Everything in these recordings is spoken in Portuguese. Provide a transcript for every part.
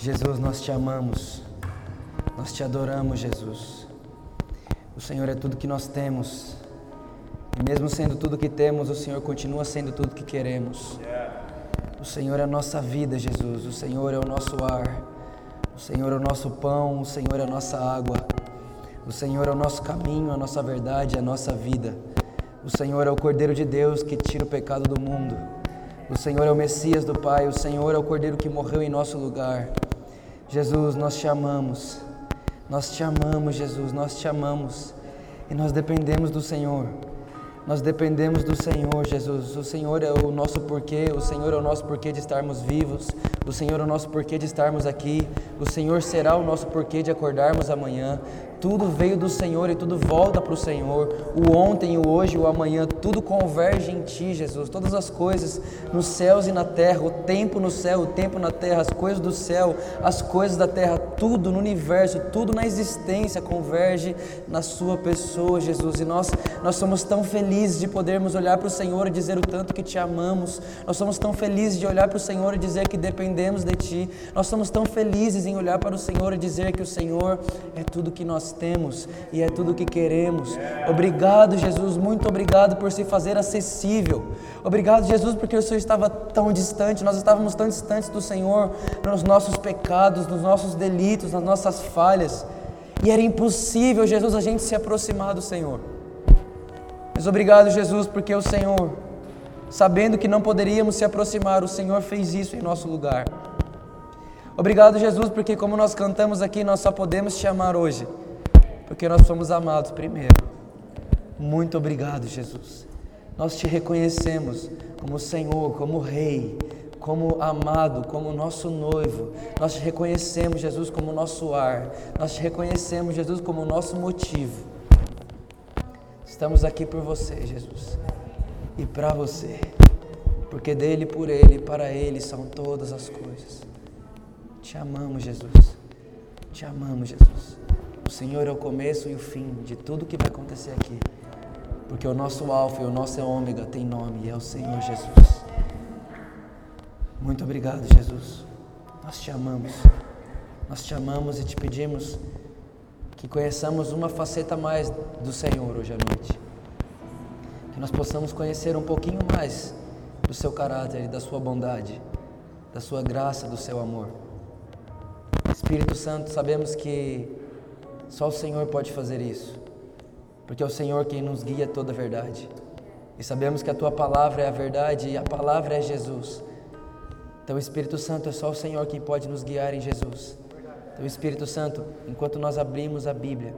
Jesus, nós te amamos, nós te adoramos, Jesus. O Senhor é tudo que nós temos, e mesmo sendo tudo que temos, o Senhor continua sendo tudo que queremos. O Senhor é a nossa vida, Jesus, o Senhor é o nosso ar, o Senhor é o nosso pão, o Senhor é a nossa água, o Senhor é o nosso caminho, a nossa verdade, a nossa vida. O Senhor é o Cordeiro de Deus que tira o pecado do mundo. O Senhor é o Messias do Pai, o Senhor é o Cordeiro que morreu em nosso lugar. Jesus, nós te amamos. Nós te amamos, Jesus, nós te amamos. E nós dependemos do Senhor. Nós dependemos do Senhor, Jesus. O Senhor é o nosso porquê, o Senhor é o nosso porquê de estarmos vivos, o Senhor é o nosso porquê de estarmos aqui, o Senhor será o nosso porquê de acordarmos amanhã. Tudo veio do Senhor e tudo volta para o Senhor. O ontem, o hoje, o amanhã, tudo converge em Ti, Jesus. Todas as coisas nos céus e na terra, o tempo no céu, o tempo na terra, as coisas do céu, as coisas da terra, tudo no universo, tudo na existência converge na Sua pessoa, Jesus. E nós, nós somos tão felizes de podermos olhar para o Senhor e dizer o tanto que Te amamos. Nós somos tão felizes de olhar para o Senhor e dizer que dependemos de Ti. Nós somos tão felizes em olhar para o Senhor e dizer que o Senhor é tudo que nós temos e é tudo que queremos. Obrigado, Jesus, muito obrigado por se fazer acessível. Obrigado, Jesus, porque o Senhor estava tão distante, nós estávamos tão distantes do Senhor nos nossos pecados, nos nossos delitos, nas nossas falhas. E era impossível, Jesus, a gente se aproximar do Senhor. Mas obrigado, Jesus, porque o Senhor, sabendo que não poderíamos se aproximar, o Senhor fez isso em nosso lugar. Obrigado, Jesus, porque como nós cantamos aqui, nós só podemos te amar hoje porque nós somos amados primeiro. Muito obrigado, Jesus. Nós te reconhecemos como Senhor, como Rei, como amado, como nosso noivo. Nós te reconhecemos, Jesus, como nosso ar. Nós te reconhecemos, Jesus, como nosso motivo. Estamos aqui por você, Jesus, e para você, porque dele, por ele para ele são todas as coisas. Te amamos, Jesus. Te amamos, Jesus. O Senhor é o começo e o fim de tudo que vai acontecer aqui. Porque o nosso Alfa e o nosso Ômega tem nome e é o Senhor Jesus. Muito obrigado, Jesus. Nós te amamos. Nós te amamos e te pedimos que conheçamos uma faceta mais do Senhor hoje à noite. Que nós possamos conhecer um pouquinho mais do seu caráter da sua bondade, da sua graça, do seu amor. Espírito Santo, sabemos que só o Senhor pode fazer isso, porque é o Senhor quem nos guia toda a verdade. E sabemos que a tua palavra é a verdade e a palavra é Jesus. Então, o Espírito Santo é só o Senhor quem pode nos guiar em Jesus. Então, Espírito Santo, enquanto nós abrimos a Bíblia,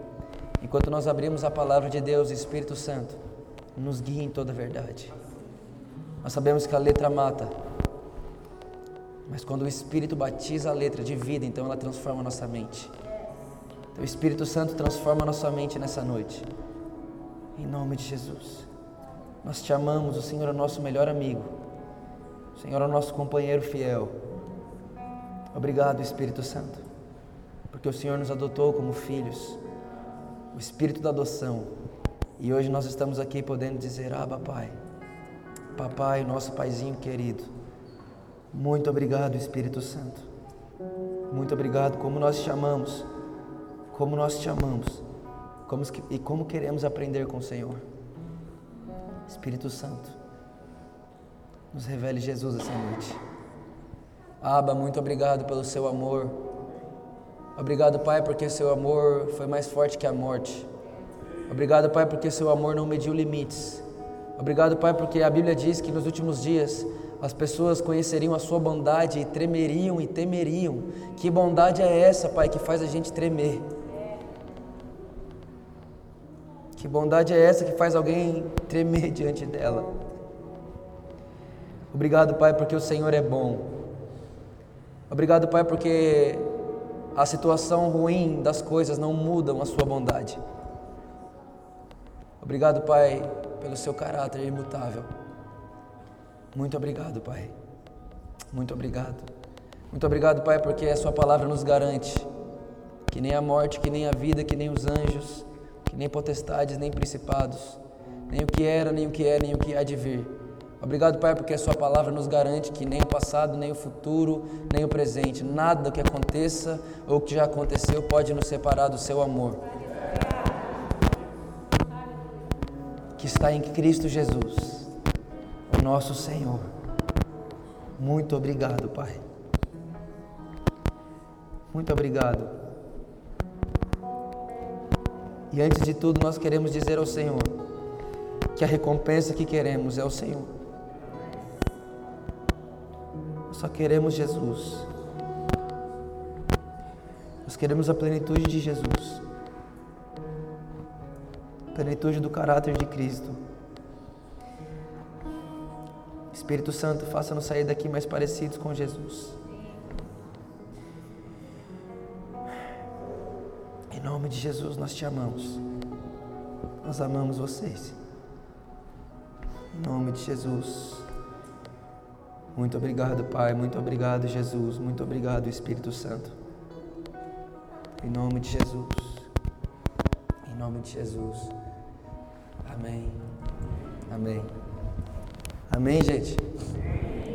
enquanto nós abrimos a palavra de Deus, Espírito Santo, nos guia em toda a verdade. Nós sabemos que a letra mata, mas quando o Espírito batiza a letra de vida, então ela transforma a nossa mente. O Espírito Santo transforma nossa mente nessa noite. Em nome de Jesus. Nós te amamos, o Senhor é o nosso melhor amigo. O Senhor é o nosso companheiro fiel. Obrigado, Espírito Santo, porque o Senhor nos adotou como filhos. O Espírito da adoção. E hoje nós estamos aqui podendo dizer: Abba, Pai. Papai, nosso paizinho querido. Muito obrigado, Espírito Santo. Muito obrigado, como nós te amamos como nós te amamos como, e como queremos aprender com o Senhor. Espírito Santo, nos revele Jesus essa noite. Aba, muito obrigado pelo seu amor. Obrigado, Pai, porque seu amor foi mais forte que a morte. Obrigado, Pai, porque seu amor não mediu limites. Obrigado, Pai, porque a Bíblia diz que nos últimos dias as pessoas conheceriam a sua bondade e tremeriam e temeriam. Que bondade é essa, Pai, que faz a gente tremer? Que bondade é essa que faz alguém tremer diante dela? Obrigado, Pai, porque o Senhor é bom. Obrigado, Pai, porque a situação ruim das coisas não mudam a sua bondade. Obrigado, Pai, pelo seu caráter imutável. Muito obrigado, Pai. Muito obrigado. Muito obrigado, Pai, porque a sua palavra nos garante que nem a morte, que nem a vida, que nem os anjos, que nem potestades, nem principados, nem o que era, nem o que é, nem o que há de vir, Obrigado, Pai, porque a Sua palavra nos garante que nem o passado, nem o futuro, nem o presente, nada que aconteça ou que já aconteceu pode nos separar do Seu amor. Que está em Cristo Jesus, o nosso Senhor. Muito obrigado, Pai. Muito obrigado. E antes de tudo, nós queremos dizer ao Senhor que a recompensa que queremos é o Senhor. Só queremos Jesus. Nós queremos a plenitude de Jesus. A plenitude do caráter de Cristo. Espírito Santo, faça-nos sair daqui mais parecidos com Jesus. Em nome de Jesus, nós te amamos. Nós amamos vocês. Em nome de Jesus. Muito obrigado, Pai. Muito obrigado, Jesus. Muito obrigado, Espírito Santo. Em nome de Jesus. Em nome de Jesus. Amém. Amém. Amém, gente?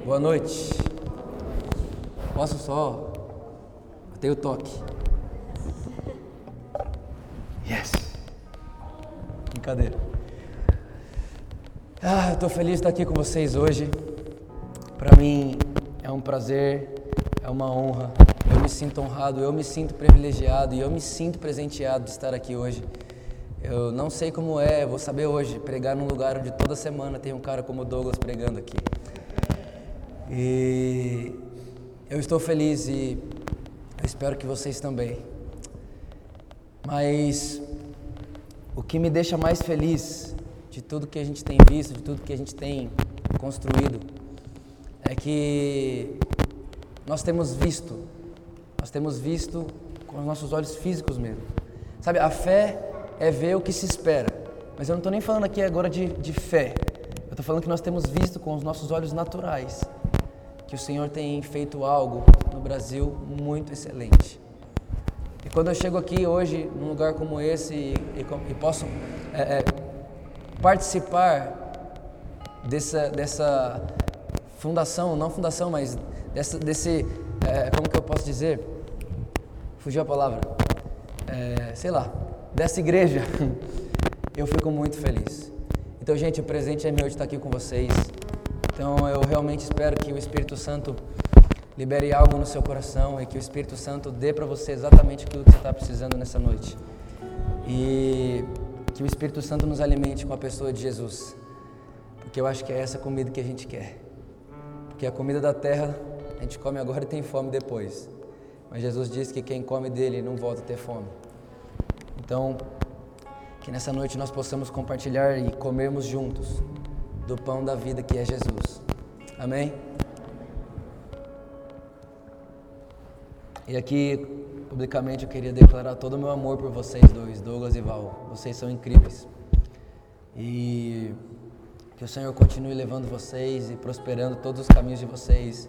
Boa noite. Posso só? Eu tenho toque. Yes. Brincadeira. Ah, eu estou feliz de estar aqui com vocês hoje. Para mim é um prazer, é uma honra. Eu me sinto honrado, eu me sinto privilegiado e eu me sinto presenteado de estar aqui hoje. Eu não sei como é, vou saber hoje, pregar num lugar onde toda semana tem um cara como Douglas pregando aqui. E eu estou feliz e eu espero que vocês também. Mas o que me deixa mais feliz de tudo que a gente tem visto, de tudo que a gente tem construído, é que nós temos visto, nós temos visto com os nossos olhos físicos mesmo. Sabe, a fé é ver o que se espera. Mas eu não estou nem falando aqui agora de, de fé. Eu estou falando que nós temos visto com os nossos olhos naturais que o Senhor tem feito algo no Brasil muito excelente. E quando eu chego aqui hoje, num lugar como esse, e, e, e posso é, é, participar dessa, dessa fundação, não fundação, mas dessa, desse, é, como que eu posso dizer? Fugiu a palavra. É, sei lá, dessa igreja, eu fico muito feliz. Então, gente, o presente é meu de estar aqui com vocês. Então, eu realmente espero que o Espírito Santo libere algo no seu coração e que o Espírito Santo dê para você exatamente aquilo que você está precisando nessa noite. E que o Espírito Santo nos alimente com a pessoa de Jesus. Porque eu acho que é essa comida que a gente quer. Porque a comida da terra a gente come agora e tem fome depois. Mas Jesus disse que quem come dele não volta a ter fome. Então, que nessa noite nós possamos compartilhar e comermos juntos do pão da vida que é Jesus. Amém? E aqui, publicamente, eu queria declarar todo o meu amor por vocês dois, Douglas e Val. Vocês são incríveis. E que o Senhor continue levando vocês e prosperando todos os caminhos de vocês.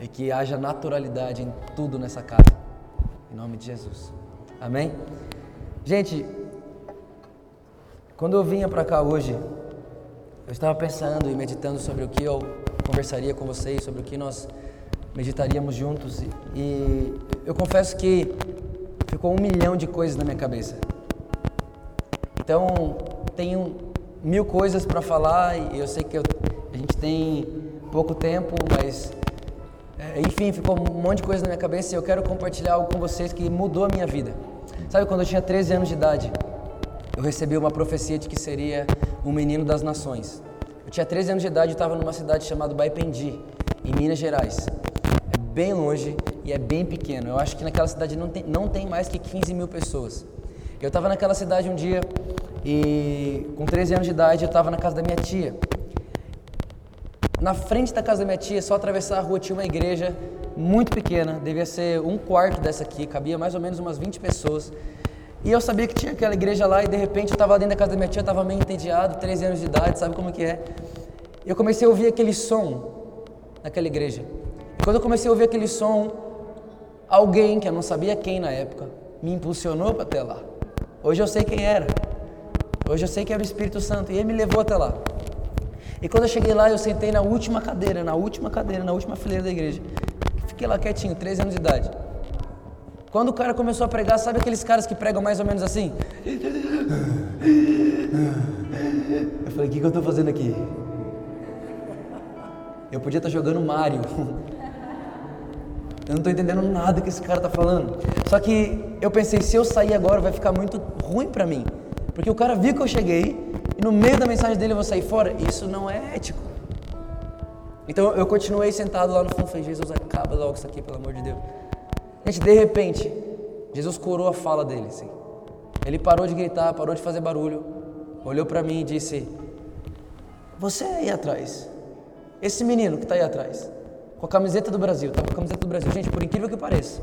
E que haja naturalidade em tudo nessa casa. Em nome de Jesus. Amém? Gente, quando eu vinha para cá hoje, eu estava pensando e meditando sobre o que eu conversaria com vocês, sobre o que nós meditaríamos juntos e, e eu confesso que ficou um milhão de coisas na minha cabeça. Então, tenho mil coisas para falar e eu sei que eu, a gente tem pouco tempo, mas é, enfim, ficou um monte de coisa na minha cabeça e eu quero compartilhar algo com vocês que mudou a minha vida. Sabe, quando eu tinha 13 anos de idade, eu recebi uma profecia de que seria um menino das nações. Eu tinha 13 anos de idade e estava numa cidade chamada Baipendi, em Minas Gerais bem longe e é bem pequeno. Eu acho que naquela cidade não tem, não tem mais que 15 mil pessoas. Eu estava naquela cidade um dia e com 13 anos de idade eu estava na casa da minha tia. Na frente da casa da minha tia, só atravessar a rua, tinha uma igreja muito pequena, devia ser um quarto dessa aqui, cabia mais ou menos umas 20 pessoas. E eu sabia que tinha aquela igreja lá e de repente eu estava dentro da casa da minha tia, estava meio entediado, 13 anos de idade, sabe como que é? Eu comecei a ouvir aquele som naquela igreja. Quando eu comecei a ouvir aquele som, alguém que eu não sabia quem na época me impulsionou para até lá. Hoje eu sei quem era. Hoje eu sei que era o Espírito Santo e ele me levou até lá. E quando eu cheguei lá, eu sentei na última cadeira, na última cadeira, na última fileira da igreja. Fiquei lá quietinho, 13 anos de idade. Quando o cara começou a pregar, sabe aqueles caras que pregam mais ou menos assim? Eu falei, o que, que eu estou fazendo aqui? Eu podia estar jogando Mario. Eu não estou entendendo nada que esse cara está falando. Só que eu pensei, se eu sair agora vai ficar muito ruim para mim. Porque o cara viu que eu cheguei e no meio da mensagem dele eu vou sair fora. Isso não é ético. Então eu continuei sentado lá no fundo e falei, Jesus, acaba logo isso aqui, pelo amor de Deus. Gente, de repente, Jesus curou a fala dele. Assim. Ele parou de gritar, parou de fazer barulho, olhou para mim e disse: Você é aí atrás, esse menino que está aí atrás, com a camiseta do Brasil, tá com a camiseta do Brasil. Gente, por incrível que pareça,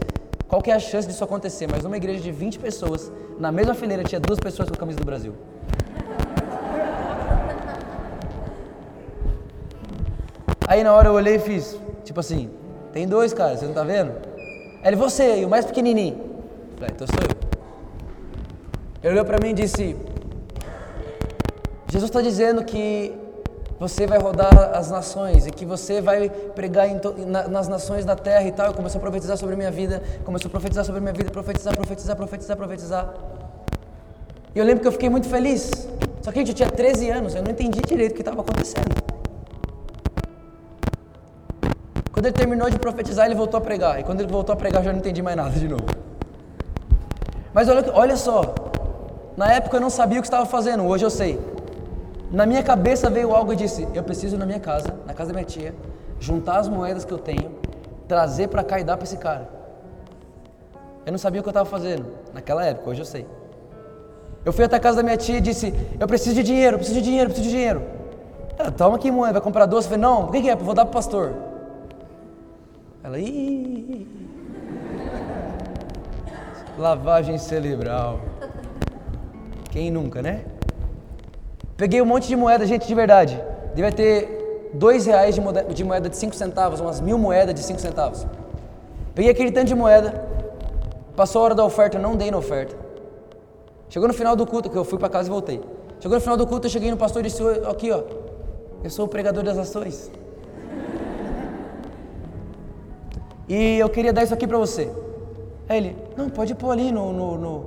qual que é a chance disso acontecer? Mas numa igreja de 20 pessoas, na mesma fileira tinha duas pessoas com a camisa do Brasil. Aí na hora eu olhei e fiz, tipo assim, tem dois caras, você não tá vendo? Ele, você aí, o mais pequenininho. Falei, então sou eu. Ele olhou para mim e disse, Jesus está dizendo que você vai rodar as nações e que você vai pregar na, nas nações da terra e tal. Eu comecei a profetizar sobre a minha vida, começou a profetizar sobre a minha vida, profetizar, profetizar, profetizar, profetizar. E eu lembro que eu fiquei muito feliz. Só que, gente, eu tinha 13 anos, eu não entendi direito o que estava acontecendo. Quando ele terminou de profetizar, ele voltou a pregar. E quando ele voltou a pregar, eu já não entendi mais nada de novo. Mas olha, olha só, na época eu não sabia o que estava fazendo, hoje eu sei. Na minha cabeça veio algo e disse: Eu preciso na minha casa, na casa da minha tia, juntar as moedas que eu tenho, trazer para cá e dar para esse cara. Eu não sabia o que eu estava fazendo naquela época, hoje eu sei. Eu fui até a casa da minha tia e disse: Eu preciso de dinheiro, preciso de dinheiro, preciso de dinheiro. Ela, toma aqui moeda, vai comprar doce. Eu falei: Não, o que, é? Vou dar para o pastor. Ela, ih. Lavagem cerebral. Quem nunca, né? Peguei um monte de moeda, gente, de verdade. Devia ter dois reais de moeda, de moeda de cinco centavos, umas mil moedas de cinco centavos. Peguei aquele tanto de moeda, passou a hora da oferta, eu não dei na oferta. Chegou no final do culto, que eu fui para casa e voltei. Chegou no final do culto, eu cheguei no pastor e disse: Aqui, ó, eu sou o pregador das ações. E eu queria dar isso aqui para você. Aí ele, não, pode pôr ali no, no, no,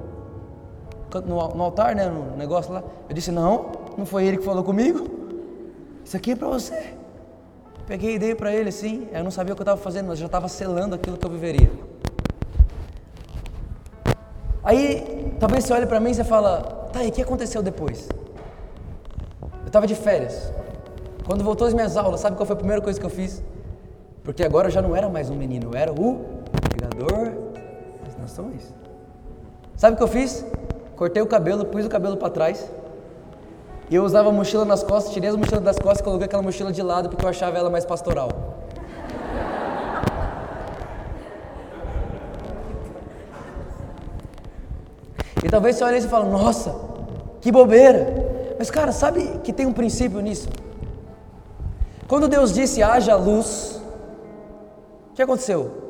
no, no altar, né, no negócio lá. Eu disse, não, não foi ele que falou comigo. Isso aqui é para você. Peguei e dei para ele assim. Eu não sabia o que eu estava fazendo, mas já estava selando aquilo que eu viveria. Aí, talvez você olhe para mim e você fala, tá, e o que aconteceu depois? Eu estava de férias. Quando voltou as minhas aulas, sabe qual foi a primeira coisa que eu fiz? Porque agora eu já não era mais um menino, eu era o pregador das nações. Sabe o que eu fiz? Cortei o cabelo, pus o cabelo para trás. E eu usava mochila nas costas, tirei a mochila das costas e coloquei aquela mochila de lado porque eu achava ela mais pastoral. E talvez você olhe e fale, nossa, que bobeira. Mas cara, sabe que tem um princípio nisso? Quando Deus disse haja luz, o que aconteceu?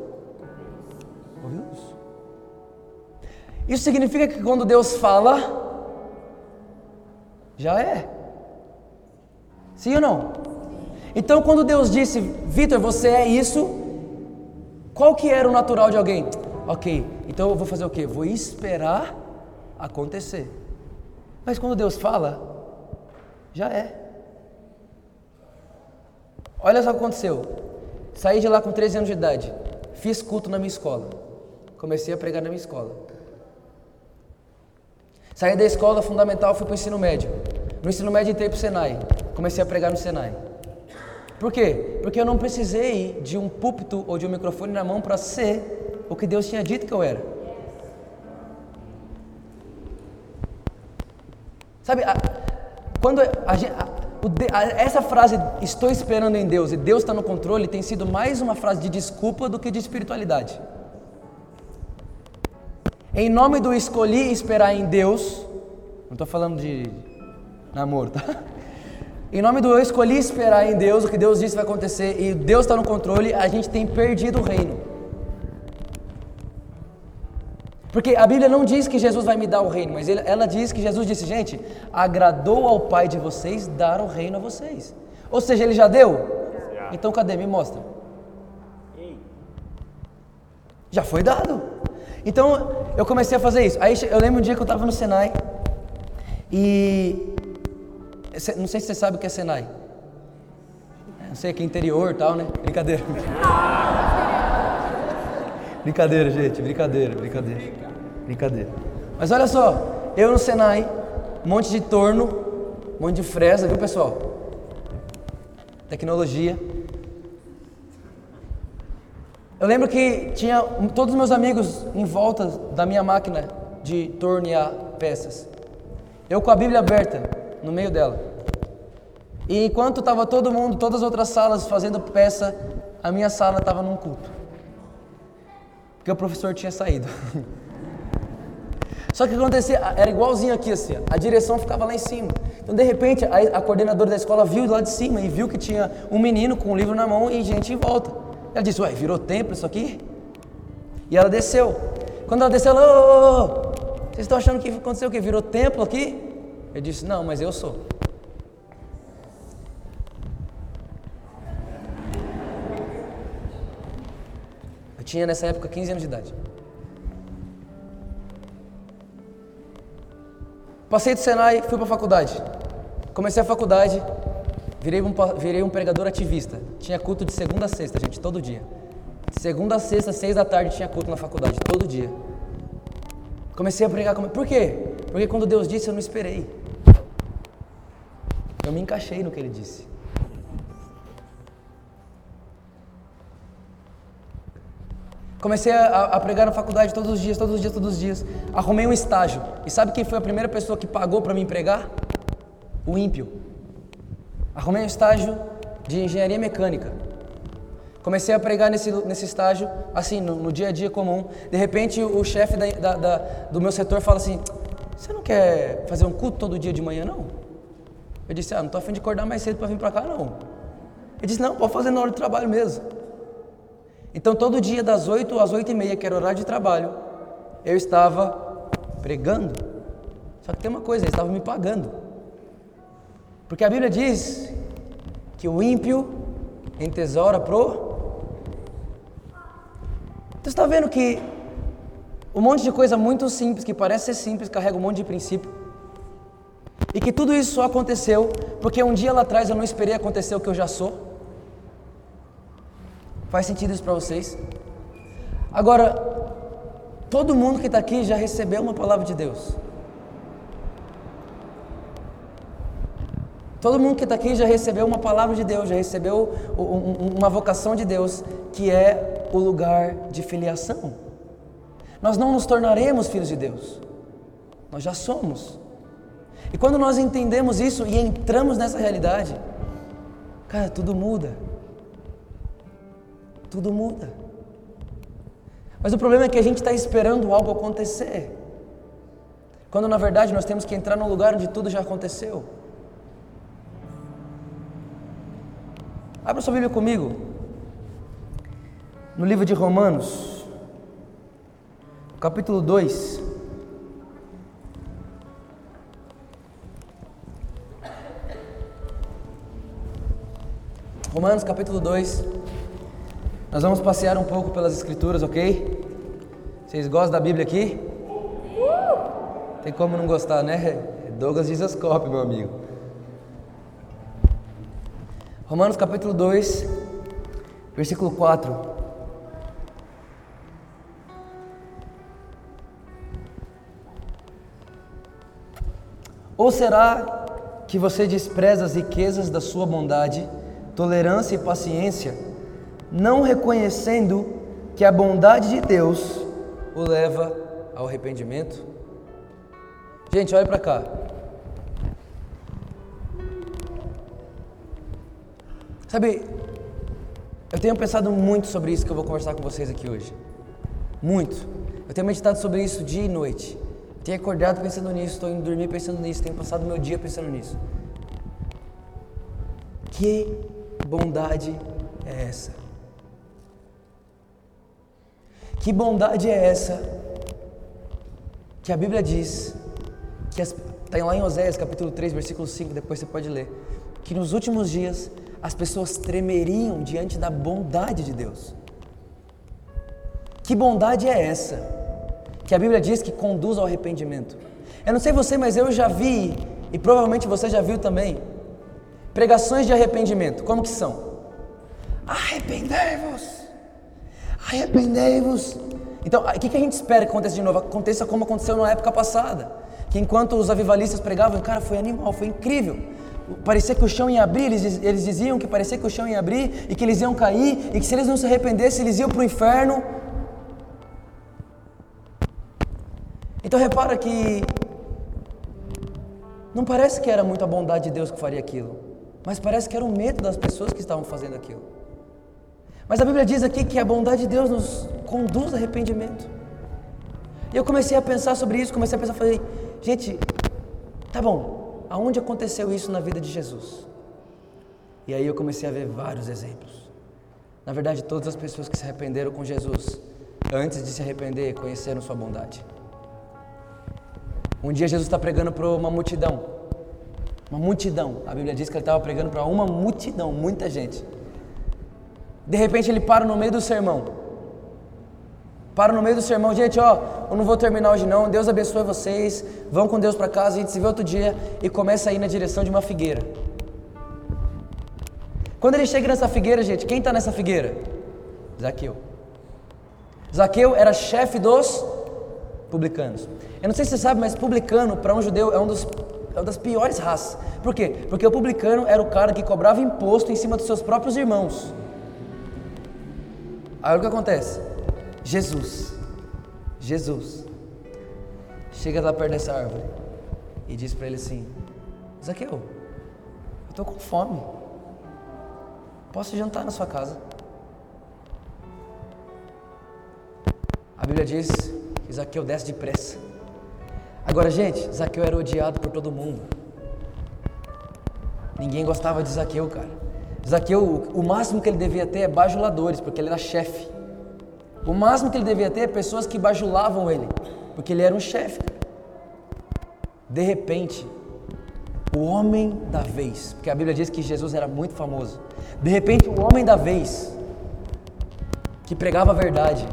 Isso significa que quando Deus fala, já é. Sim ou não? Então, quando Deus disse, Vitor, você é isso, qual que era o natural de alguém? Ok, então eu vou fazer o quê? Vou esperar acontecer. Mas quando Deus fala, já é. Olha só o que aconteceu. Saí de lá com 13 anos de idade. Fiz culto na minha escola. Comecei a pregar na minha escola. Saí da escola fundamental, fui para o ensino médio. No ensino médio entrei para o Senai. Comecei a pregar no Senai. Por quê? Porque eu não precisei de um púlpito ou de um microfone na mão para ser o que Deus tinha dito que eu era. Sabe, a, quando a, a, essa frase, estou esperando em Deus e Deus está no controle, tem sido mais uma frase de desculpa do que de espiritualidade. Em nome do escolhi esperar em Deus, não estou falando de namoro, tá? Em nome do eu escolhi esperar em Deus, o que Deus disse vai acontecer e Deus está no controle, a gente tem perdido o reino. Porque a Bíblia não diz que Jesus vai me dar o reino, mas ela diz que Jesus disse, gente, agradou ao Pai de vocês dar o reino a vocês. Ou seja, ele já deu? Então cadê? Me mostra. Já foi dado. Então eu comecei a fazer isso. Aí eu lembro um dia que eu estava no Senai e não sei se você sabe o que é Senai. Não sei, que é interior e tal, né? Brincadeira. brincadeira, gente, brincadeira, brincadeira. Brincadeira. Mas olha só, eu no Senai, um monte de torno, um monte de fresa, viu pessoal? Tecnologia. Eu lembro que tinha todos os meus amigos em volta da minha máquina de tornear peças. Eu com a Bíblia aberta no meio dela. E enquanto estava todo mundo, todas as outras salas fazendo peça, a minha sala estava num culto. Porque o professor tinha saído. Só que acontecia, era igualzinho aqui assim, a direção ficava lá em cima. Então de repente a, a coordenadora da escola viu lá de cima e viu que tinha um menino com um livro na mão e gente em volta. Ela disse, ué, virou templo isso aqui? E ela desceu. Quando ela desceu, ela, ô, ô, ô, vocês estão achando que aconteceu o quê? Virou templo aqui? Eu disse, não, mas eu sou. Eu tinha nessa época 15 anos de idade. Passei do Senai, fui para a faculdade. Comecei a faculdade, virei um, virei um pregador ativista. Tinha culto de segunda a sexta, gente, todo dia. Segunda a sexta, seis da tarde, tinha culto na faculdade, todo dia. Comecei a pregar. Por quê? Porque quando Deus disse, eu não esperei. Eu me encaixei no que ele disse. Comecei a, a, pregar na faculdade todos os dias, todos os dias, todos os dias. Arrumei um estágio. E sabe quem foi a primeira pessoa que pagou para me pregar? O ímpio. Arrumei um estágio de engenharia mecânica. Comecei a pregar nesse, nesse estágio, assim, no, no dia a dia comum. De repente, o, chefe da, da, da, do meu setor fala assim: Você não quer fazer um culto todo dia de manhã, não? Eu disse: Ah, não estou afim de acordar mais cedo para vir para cá, não. Ele disse: Não, pode fazer na hora do trabalho mesmo. Então, todo dia, das 8 às 8 e meia, que era horário de trabalho, eu estava pregando. Só que tem uma coisa, ele estava me pagando. Porque a Bíblia diz que o ímpio entesoura pro. Você está vendo que um monte de coisa muito simples, que parece ser simples, carrega um monte de princípio. E que tudo isso só aconteceu porque um dia lá atrás eu não esperei acontecer o que eu já sou. Faz sentido isso para vocês? Agora, todo mundo que está aqui já recebeu uma palavra de Deus. Todo mundo que está aqui já recebeu uma palavra de Deus, já recebeu uma vocação de Deus, que é o lugar de filiação. Nós não nos tornaremos filhos de Deus, nós já somos. E quando nós entendemos isso e entramos nessa realidade, cara, tudo muda tudo muda. Mas o problema é que a gente está esperando algo acontecer, quando na verdade nós temos que entrar num lugar onde tudo já aconteceu. Abra sua Bíblia comigo, no livro de Romanos, capítulo 2. Romanos capítulo 2. Nós vamos passear um pouco pelas escrituras, ok? Vocês gostam da Bíblia aqui? Tem como não gostar, né? Douglas Dizascope, meu amigo. Romanos capítulo 2, versículo 4. Ou será que você despreza as riquezas da sua bondade, tolerância e paciência? não reconhecendo que a bondade de Deus o leva ao arrependimento? Gente, olha para cá. Sabe, eu tenho pensado muito sobre isso que eu vou conversar com vocês aqui hoje. Muito. Eu tenho meditado sobre isso dia e noite. Tenho acordado pensando nisso, estou indo dormir pensando nisso, tenho passado meu dia pensando nisso. Que bondade é essa? Que bondade é essa que a Bíblia diz, que está lá em Oséias capítulo 3, versículo 5, depois você pode ler, que nos últimos dias as pessoas tremeriam diante da bondade de Deus. Que bondade é essa? Que a Bíblia diz que conduz ao arrependimento. Eu não sei você, mas eu já vi, e provavelmente você já viu também, pregações de arrependimento. Como que são? Arrependei-vos! Arrependei-vos! Então, o que a gente espera que aconteça de novo? Aconteça como aconteceu na época passada. Que enquanto os avivalistas pregavam, cara, foi animal, foi incrível. Parecia que o chão ia abrir, eles, eles diziam que parecia que o chão ia abrir e que eles iam cair e que se eles não se arrependessem, eles iam para o inferno. Então repara que não parece que era muito a bondade de Deus que faria aquilo, mas parece que era o medo das pessoas que estavam fazendo aquilo. Mas a Bíblia diz aqui que a bondade de Deus nos conduz ao arrependimento. E eu comecei a pensar sobre isso, comecei a pensar, falei, gente, tá bom, aonde aconteceu isso na vida de Jesus? E aí eu comecei a ver vários exemplos. Na verdade, todas as pessoas que se arrependeram com Jesus, antes de se arrepender, conheceram sua bondade. Um dia Jesus está pregando para uma multidão. Uma multidão. A Bíblia diz que ele estava pregando para uma multidão, muita gente. De repente ele para no meio do sermão. Para no meio do sermão, gente, ó, eu não vou terminar hoje não. Deus abençoe vocês. Vão com Deus para casa, a gente se vê outro dia e começa a ir na direção de uma figueira. Quando ele chega nessa figueira, gente, quem está nessa figueira? Zaqueu. Zaqueu era chefe dos publicanos. Eu não sei se você sabe, mas publicano para um judeu é, um dos, é uma das piores raças. Por quê? Porque o publicano era o cara que cobrava imposto em cima dos seus próprios irmãos. Aí o que acontece? Jesus, Jesus, chega lá perto dessa árvore e diz para ele assim: Zaqueu, eu estou com fome. Posso jantar na sua casa? A Bíblia diz que Zaqueu desce depressa. Agora, gente, Zaqueu era odiado por todo mundo. Ninguém gostava de Zaqueu, cara. Zaqueu, o máximo que ele devia ter é bajuladores, porque ele era chefe. O máximo que ele devia ter é pessoas que bajulavam ele, porque ele era um chefe. De repente, o homem da vez, porque a Bíblia diz que Jesus era muito famoso. De repente, o homem da vez, que pregava a verdade,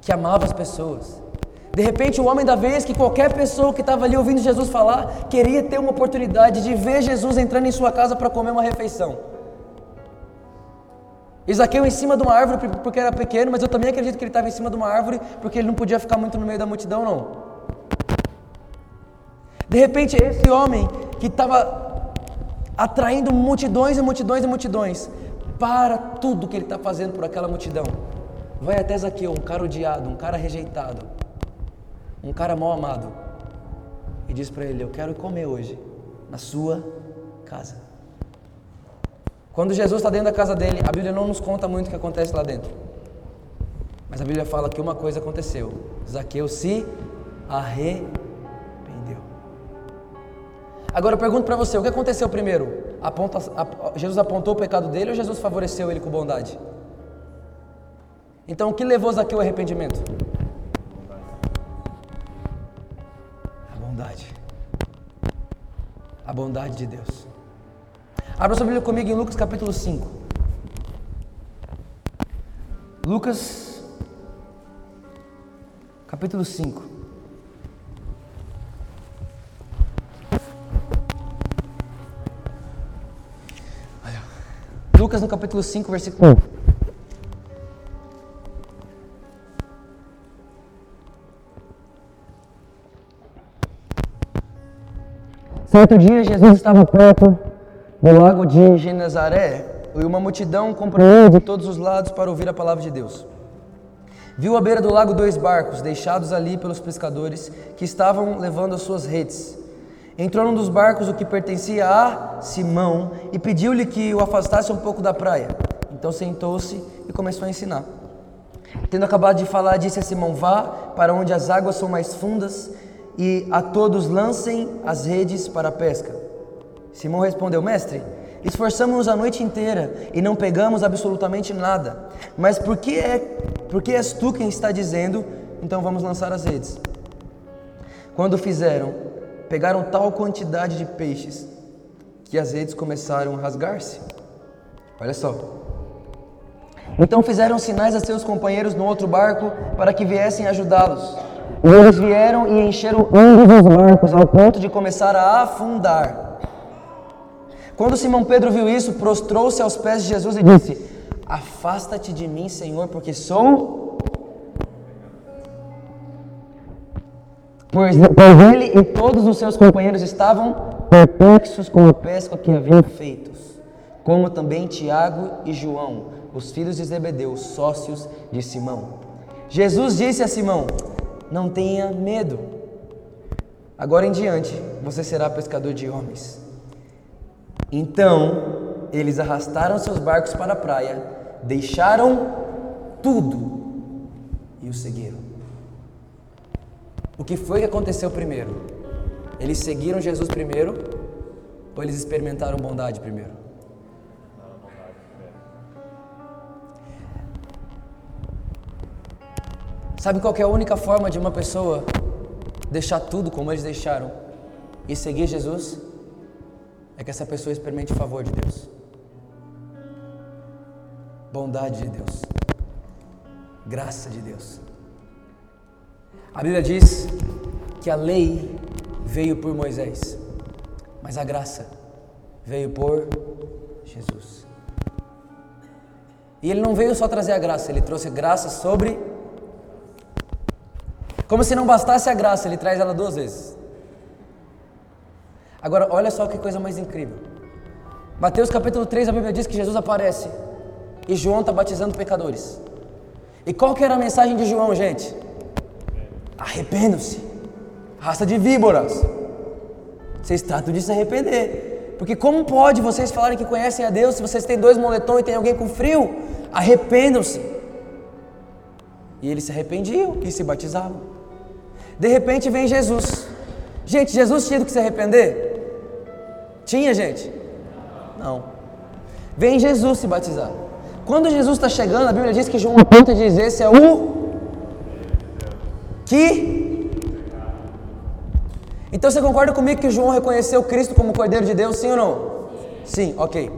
que amava as pessoas. De repente, o homem da vez que qualquer pessoa que estava ali ouvindo Jesus falar queria ter uma oportunidade de ver Jesus entrando em sua casa para comer uma refeição. Isaqueu em cima de uma árvore porque era pequeno, mas eu também acredito que ele estava em cima de uma árvore porque ele não podia ficar muito no meio da multidão, não. De repente, esse homem que estava atraindo multidões e multidões e multidões, para tudo que ele está fazendo por aquela multidão vai até Zaqueu, um cara odiado, um cara rejeitado, um cara mal amado, e diz para ele: Eu quero comer hoje na sua casa. Quando Jesus está dentro da casa dele, a Bíblia não nos conta muito o que acontece lá dentro. Mas a Bíblia fala que uma coisa aconteceu: Zaqueu se arrependeu. Agora eu pergunto para você: o que aconteceu primeiro? Aponta, Jesus apontou o pecado dele ou Jesus favoreceu ele com bondade? Então, o que levou Zaqueu ao arrependimento? A bondade. A bondade de Deus. Abra sua Bíblia comigo em Lucas capítulo 5. Lucas capítulo 5. Lucas no capítulo 5, versículo 1. Certo dia, Jesus estava perto do lago de Genezaré e uma multidão comprou de todos os lados para ouvir a palavra de Deus. Viu à beira do lago dois barcos, deixados ali pelos pescadores, que estavam levando as suas redes. Entrou num dos barcos, o que pertencia a Simão, e pediu-lhe que o afastasse um pouco da praia. Então sentou-se e começou a ensinar. Tendo acabado de falar, disse a Simão: Vá para onde as águas são mais fundas e a todos lancem as redes para a pesca. Simão respondeu: Mestre, esforçamos-nos a noite inteira e não pegamos absolutamente nada. Mas por que, é, por que és tu quem está dizendo, então vamos lançar as redes? Quando fizeram, pegaram tal quantidade de peixes que as redes começaram a rasgar-se. Olha só. Então fizeram sinais a seus companheiros no outro barco para que viessem ajudá-los. E eles vieram e encheram ambos os barcos ao ponto de começar a afundar. Quando Simão Pedro viu isso, prostrou-se aos pés de Jesus e disse: Afasta-te de mim, Senhor, porque sou. Pois, pois ele e todos os seus companheiros estavam perplexos com a pesca que haviam feito, como também Tiago e João, os filhos de Zebedeu, sócios de Simão. Jesus disse a Simão: Não tenha medo. Agora em diante você será pescador de homens. Então eles arrastaram seus barcos para a praia, deixaram tudo e o seguiram. O que foi que aconteceu primeiro? Eles seguiram Jesus primeiro ou eles experimentaram bondade primeiro? Sabe qual é a única forma de uma pessoa deixar tudo como eles deixaram e seguir Jesus? É que essa pessoa experimente o favor de Deus, bondade de Deus, graça de Deus. A Bíblia diz que a lei veio por Moisés, mas a graça veio por Jesus. E ele não veio só trazer a graça, ele trouxe graça sobre. Como se não bastasse a graça, ele traz ela duas vezes. Agora, olha só que coisa mais incrível. Mateus capítulo 3, a Bíblia diz que Jesus aparece e João está batizando pecadores. E qual que era a mensagem de João, gente? Arrependam-se, raça de víboras. Vocês tratam de se arrepender. Porque como pode vocês falarem que conhecem a Deus se vocês têm dois moletons e tem alguém com frio? Arrependam-se. E eles se arrependiam e se batizavam. De repente vem Jesus. Gente, Jesus tinha que se arrepender? Tinha, gente? Não. Vem Jesus se batizar. Quando Jesus está chegando, a Bíblia diz que João aponta e diz: Esse é o que. Então você concorda comigo que João reconheceu Cristo como Cordeiro de Deus, sim ou não? Sim, ok.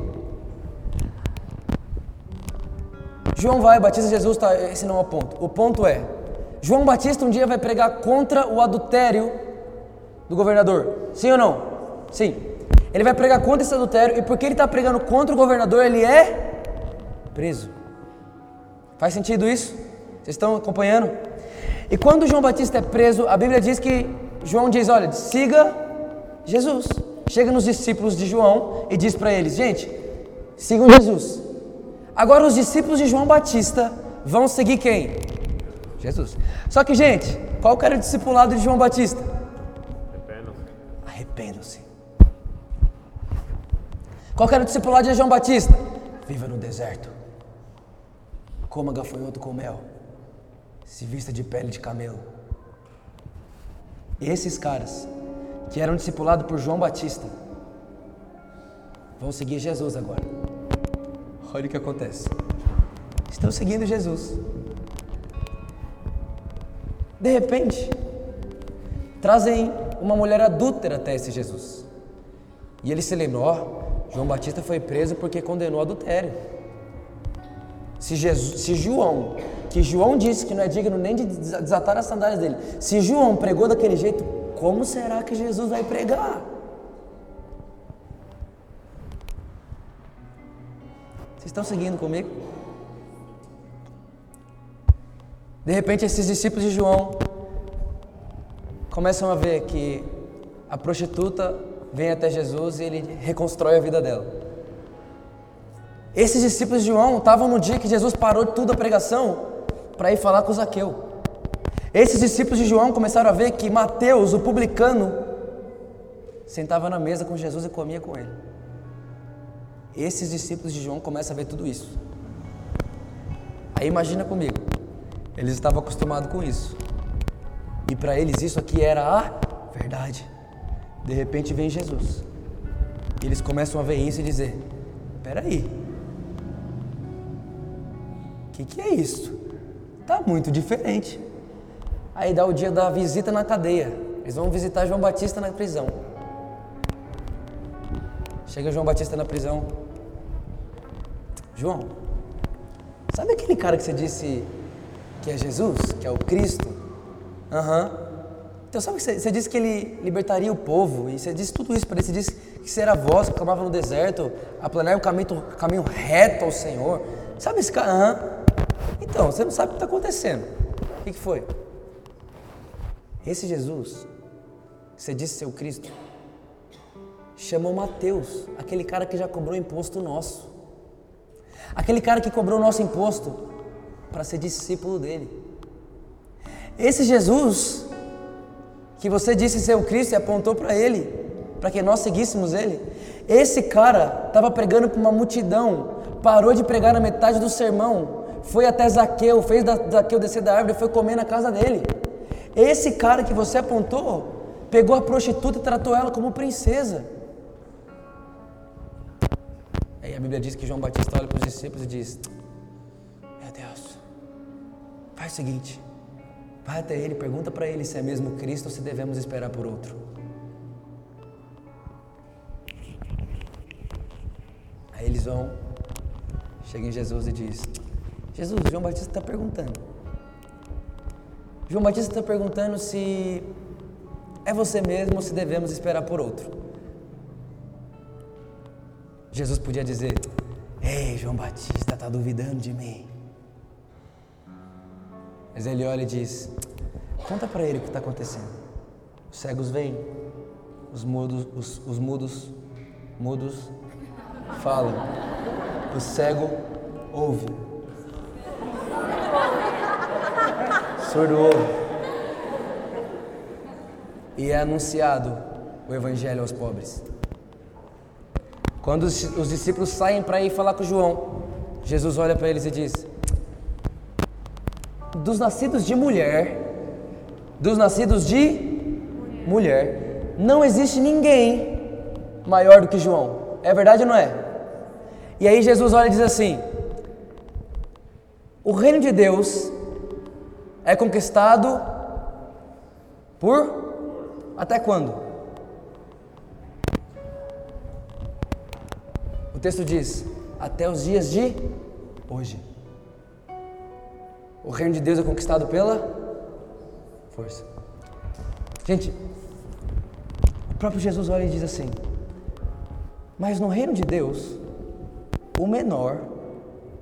João vai, batiza Jesus, tá, esse não é o ponto. O ponto é: João Batista um dia vai pregar contra o adultério do governador, sim ou não? Sim. Ele vai pregar contra esse adultério e porque ele está pregando contra o governador, ele é preso. Faz sentido isso? Vocês estão acompanhando? E quando João Batista é preso, a Bíblia diz que João diz: Olha, siga Jesus. Chega nos discípulos de João e diz para eles: Gente, sigam Jesus. Agora, os discípulos de João Batista vão seguir quem? Jesus. Só que, gente, qual que era o discipulado de João Batista? Arrependam-se. Arrependam-se. Qual era o discipulado de João Batista? Viva no deserto. Coma gafanhoto com mel. Se vista de pele de camelo. Esses caras que eram discipulados por João Batista vão seguir Jesus agora. Olha o que acontece. Estão seguindo Jesus. De repente, trazem uma mulher adúltera até esse Jesus. E ele se lembrou, ó, João Batista foi preso porque condenou adultério. Se, Jesus, se João, que João disse que não é digno nem de desatar as sandálias dele, se João pregou daquele jeito, como será que Jesus vai pregar? Vocês estão seguindo comigo? De repente, esses discípulos de João começam a ver que a prostituta vem até Jesus e ele reconstrói a vida dela. Esses discípulos de João estavam no dia que Jesus parou tudo a pregação para ir falar com Zaqueu. Esses discípulos de João começaram a ver que Mateus, o publicano, sentava na mesa com Jesus e comia com ele. Esses discípulos de João começam a ver tudo isso. Aí imagina comigo, eles estavam acostumados com isso. E para eles isso aqui era a verdade. De repente vem Jesus. E eles começam a ver isso e dizer: Peraí, o que, que é isso? Tá muito diferente. Aí dá o dia da visita na cadeia. Eles vão visitar João Batista na prisão. Chega João Batista na prisão. João, sabe aquele cara que você disse que é Jesus, que é o Cristo? Aham. Uhum. Então sabe que você, disse que ele libertaria o povo e você disse tudo isso para ele. Você disse que você era a voz que clamava no deserto, aplanar o caminho, caminho reto ao Senhor. Sabe esse cara? Aham. Então, você não sabe o que está acontecendo. O que, que foi? Esse Jesus, que você disse ser o Cristo, chamou Mateus, aquele cara que já cobrou imposto nosso. Aquele cara que cobrou nosso imposto para ser discípulo dele. Esse Jesus que você disse ser o Cristo e apontou para ele, para que nós seguíssemos ele. Esse cara estava pregando para uma multidão, parou de pregar na metade do sermão, foi até Zaqueu, fez Zaqueu descer da árvore e foi comer na casa dele. Esse cara que você apontou, pegou a prostituta e tratou ela como princesa. Aí a Bíblia diz que João Batista olha para os discípulos e diz: Meu Deus, faz o seguinte, vai até ele, pergunta para ele se é mesmo Cristo ou se devemos esperar por outro. Aí eles vão, chegam em Jesus e diz: Jesus, João Batista está perguntando. João Batista está perguntando se é você mesmo ou se devemos esperar por outro. Jesus podia dizer: Ei, João Batista está duvidando de mim. Mas ele olha e diz: Conta para ele o que está acontecendo. Os cegos vêm, os mudos, os, os mudos, mudos falam, o cego ouve, surdo ouve, e é anunciado o evangelho aos pobres. Quando os, os discípulos saem para ir falar com João, Jesus olha para eles e diz: Dos nascidos de mulher, dos nascidos de mulher, não existe ninguém maior do que João. É verdade ou não é? E aí Jesus olha e diz assim: O reino de Deus é conquistado por até quando? O texto diz: até os dias de hoje. O reino de Deus é conquistado pela força. Gente, o próprio Jesus olha e diz assim: Mas no reino de Deus, o menor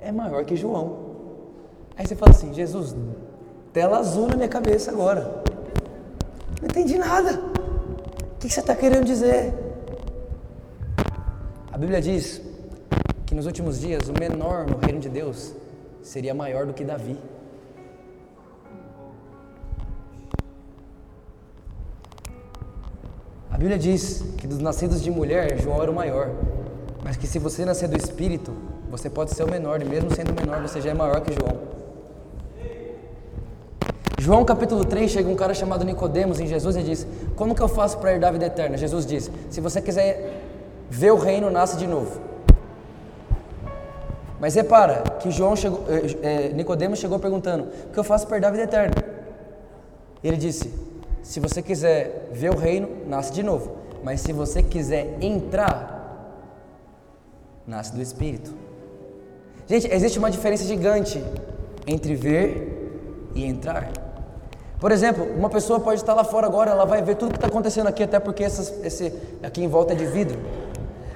é maior que João. Aí você fala assim: Jesus, tela azul na minha cabeça agora. Não entendi nada. O que você está querendo dizer? A Bíblia diz que nos últimos dias o menor no reino de Deus seria maior do que Davi. A Bíblia diz que dos nascidos de mulher, João era o maior, mas que se você nascer do Espírito, você pode ser o menor, e mesmo sendo menor, você já é maior que João. João capítulo 3, chega um cara chamado Nicodemos em Jesus e diz: Como que eu faço para herdar a vida eterna? Jesus diz: Se você quiser ver o reino, nasce de novo. Mas repara que João chegou, é, Nicodemos chegou perguntando: o que eu faço para perder a vida eterna? Ele disse: se você quiser ver o reino, nasce de novo. Mas se você quiser entrar, nasce do Espírito. Gente, existe uma diferença gigante entre ver e entrar. Por exemplo, uma pessoa pode estar lá fora agora, ela vai ver tudo que está acontecendo aqui, até porque essas, esse aqui em volta é de vidro.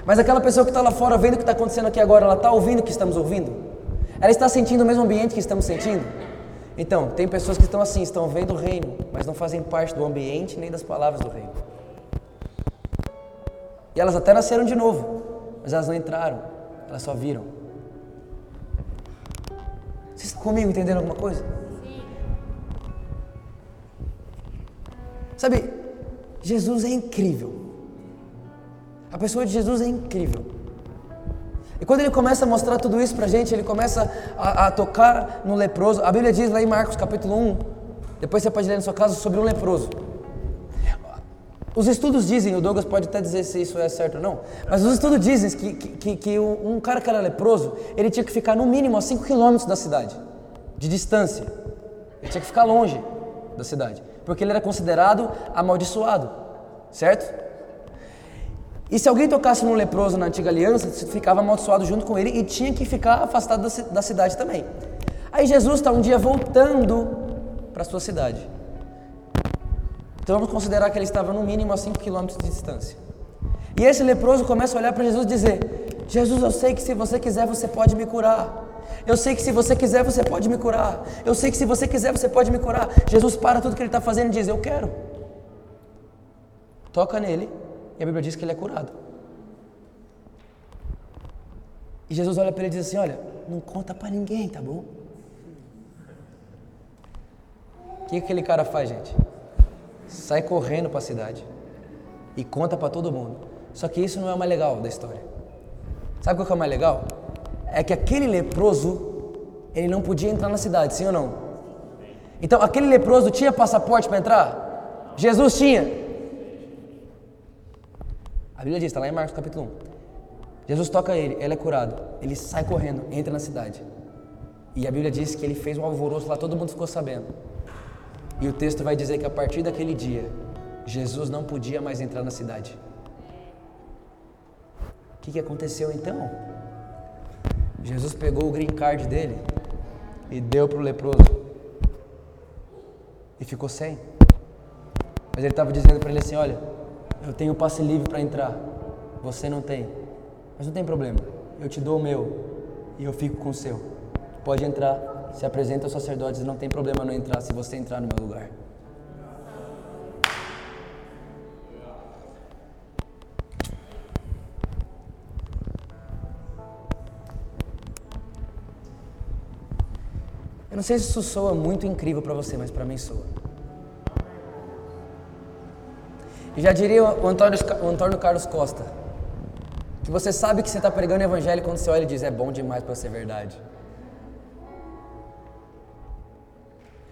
Mas aquela pessoa que está lá fora vendo o que está acontecendo aqui agora, ela está ouvindo o que estamos ouvindo? Ela está sentindo o mesmo ambiente que estamos sentindo? Então, tem pessoas que estão assim, estão vendo o reino, mas não fazem parte do ambiente nem das palavras do reino. E elas até nasceram de novo, mas elas não entraram, elas só viram. Vocês estão comigo entendendo alguma coisa? Sim. Sabe, Jesus é incrível. A pessoa de Jesus é incrível. E quando ele começa a mostrar tudo isso pra gente, ele começa a, a, tocar no leproso. A Bíblia diz lá em Marcos capítulo 1, depois você pode ler na sua casa sobre o leproso. Os estudos dizem, o Douglas pode até dizer se isso é certo ou não, mas os estudos dizem que, que, que um cara que era leproso, ele tinha que ficar no mínimo a 5 quilômetros da cidade, de distância. Ele tinha que ficar longe da cidade, porque ele era considerado amaldiçoado, certo? E se alguém tocasse num leproso na antiga aliança, ficava amaldiçoado junto com ele e tinha que ficar afastado da cidade também. Aí Jesus está um dia voltando para sua cidade. Então vamos considerar que ele estava no mínimo a 5 quilômetros de distância. E esse leproso começa a olhar para Jesus e dizer: Jesus, eu sei que se você quiser, você pode me curar. Eu sei que se você quiser, você pode me curar. Eu sei que se você quiser, você pode me curar. Jesus para tudo que ele está fazendo e diz: Eu quero. Toca nele e a Bíblia diz que ele é curado. E Jesus olha para ele e diz assim: Olha, não conta para ninguém, tá bom? O que aquele cara faz, gente? Sai correndo para a cidade e conta para todo mundo. Só que isso não é o mais legal da história. Sabe o que é o mais legal? É que aquele leproso, ele não podia entrar na cidade, sim ou não? Então, aquele leproso tinha passaporte para entrar? Jesus tinha. A Bíblia diz, está lá em Marcos capítulo 1. Jesus toca ele, ele é curado. Ele sai correndo, entra na cidade. E a Bíblia diz que ele fez um alvoroço lá, todo mundo ficou sabendo. E o texto vai dizer que a partir daquele dia, Jesus não podia mais entrar na cidade. O que, que aconteceu então? Jesus pegou o green card dele e deu para o leproso. E ficou sem. Mas ele estava dizendo para ele assim: Olha, eu tenho passe livre para entrar. Você não tem. Mas não tem problema. Eu te dou o meu e eu fico com o seu. Pode entrar se apresenta aos sacerdotes, não tem problema não entrar se você entrar no meu lugar. Eu não sei se isso soa muito incrível para você, mas para mim soa. Já diria o Antônio, o Antônio Carlos Costa, que você sabe que você está pregando o evangelho quando você olha e diz, é bom demais para ser verdade.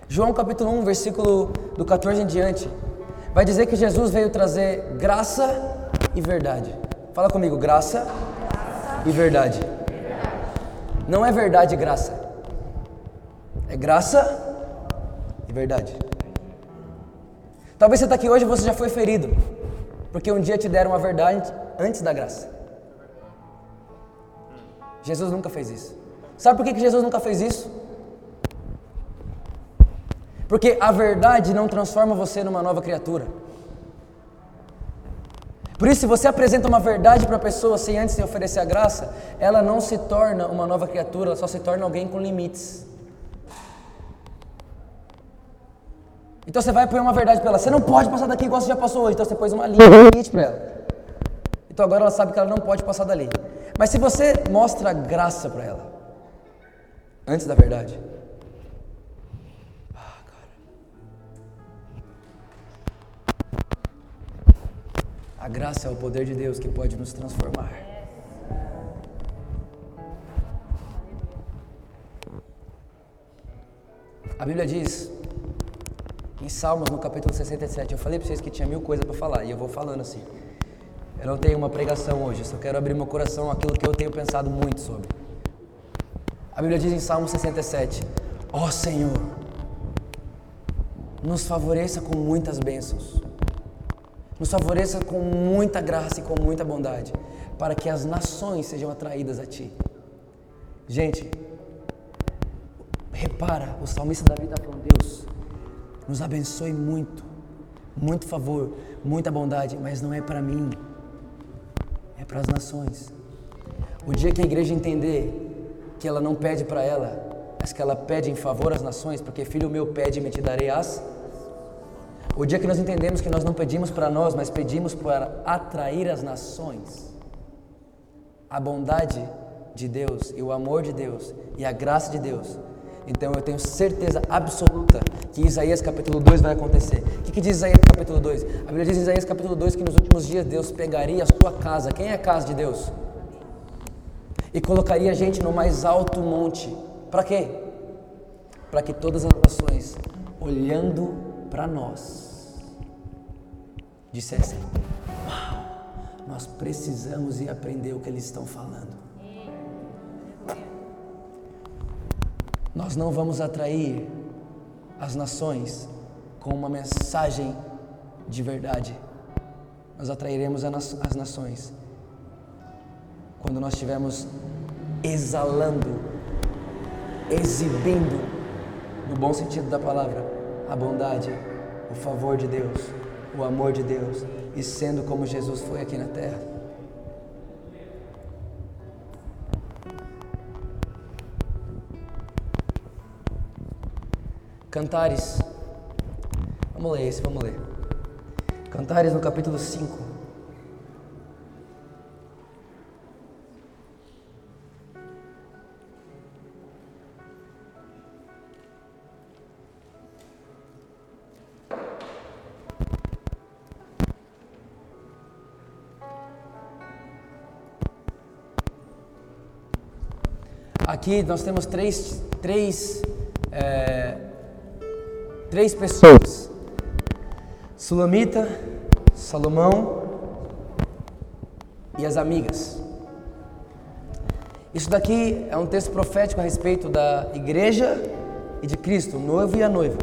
João capítulo 1, versículo do 14 em diante, vai dizer que Jesus veio trazer graça e verdade. Fala comigo, graça, graça. e verdade. verdade. Não é verdade e graça. É graça e verdade. Talvez você está aqui hoje e você já foi ferido, porque um dia te deram a verdade antes da graça. Jesus nunca fez isso. Sabe por que, Jesus nunca fez isso? Porque a verdade não transforma você numa nova criatura. Por isso, se você apresenta uma verdade para a pessoa sem antes oferecer a graça, ela não se torna uma nova criatura, ela só se torna alguém com limites. Então você vai pôr uma verdade para ela, você não pode passar daqui igual você já passou hoje, então você pôs uma limite para ela. Então agora ela sabe que ela não pode passar dali. Mas se você mostra graça para ela, antes da verdade, A graça é o poder de Deus que pode nos transformar. A Bíblia diz, em Salmos, no capítulo 67, eu falei para vocês que tinha mil coisas para falar, e eu vou falando assim. Eu não tenho uma pregação hoje, só quero abrir meu coração àquilo que eu tenho pensado muito sobre. A Bíblia diz em Salmo 67, ó oh, Senhor, nos favoreça com muitas bênçãos nos favoreça com muita graça e com muita bondade, para que as nações sejam atraídas a Ti. Gente, repara, o salmista Davi está falando, Deus, nos abençoe muito, muito favor, muita bondade, mas não é para mim, é para as nações. O dia que a igreja entender que ela não pede para ela, mas que ela pede em favor às nações, porque filho meu pede e me te darei as o dia que nós entendemos que nós não pedimos para nós, mas pedimos para atrair as nações. A bondade de Deus e o amor de Deus e a graça de Deus. Então eu tenho certeza absoluta que Isaías capítulo 2 vai acontecer. O que, que diz Isaías capítulo 2? A Bíblia diz em Isaías capítulo 2 que nos últimos dias Deus pegaria a sua casa. Quem é a casa de Deus? E colocaria a gente no mais alto monte. Para quê? Para que todas as nações, olhando para nós, dissessem: Uau, nós precisamos ir aprender o que eles estão falando. Nós não vamos atrair as nações com uma mensagem de verdade. nós atrairemos as nações. Quando nós estivermos exalando, exibindo, no bom sentido da palavra, a bondade, o favor de Deus, o amor de Deus e sendo como Jesus foi aqui na terra. Cantares. Vamos ler esse, vamos ler. Cantares no capítulo 5. Aqui nós temos três, três, é, três pessoas: Sulamita, Salomão e as amigas. Isso daqui é um texto profético a respeito da igreja e de Cristo, o noivo e a noiva.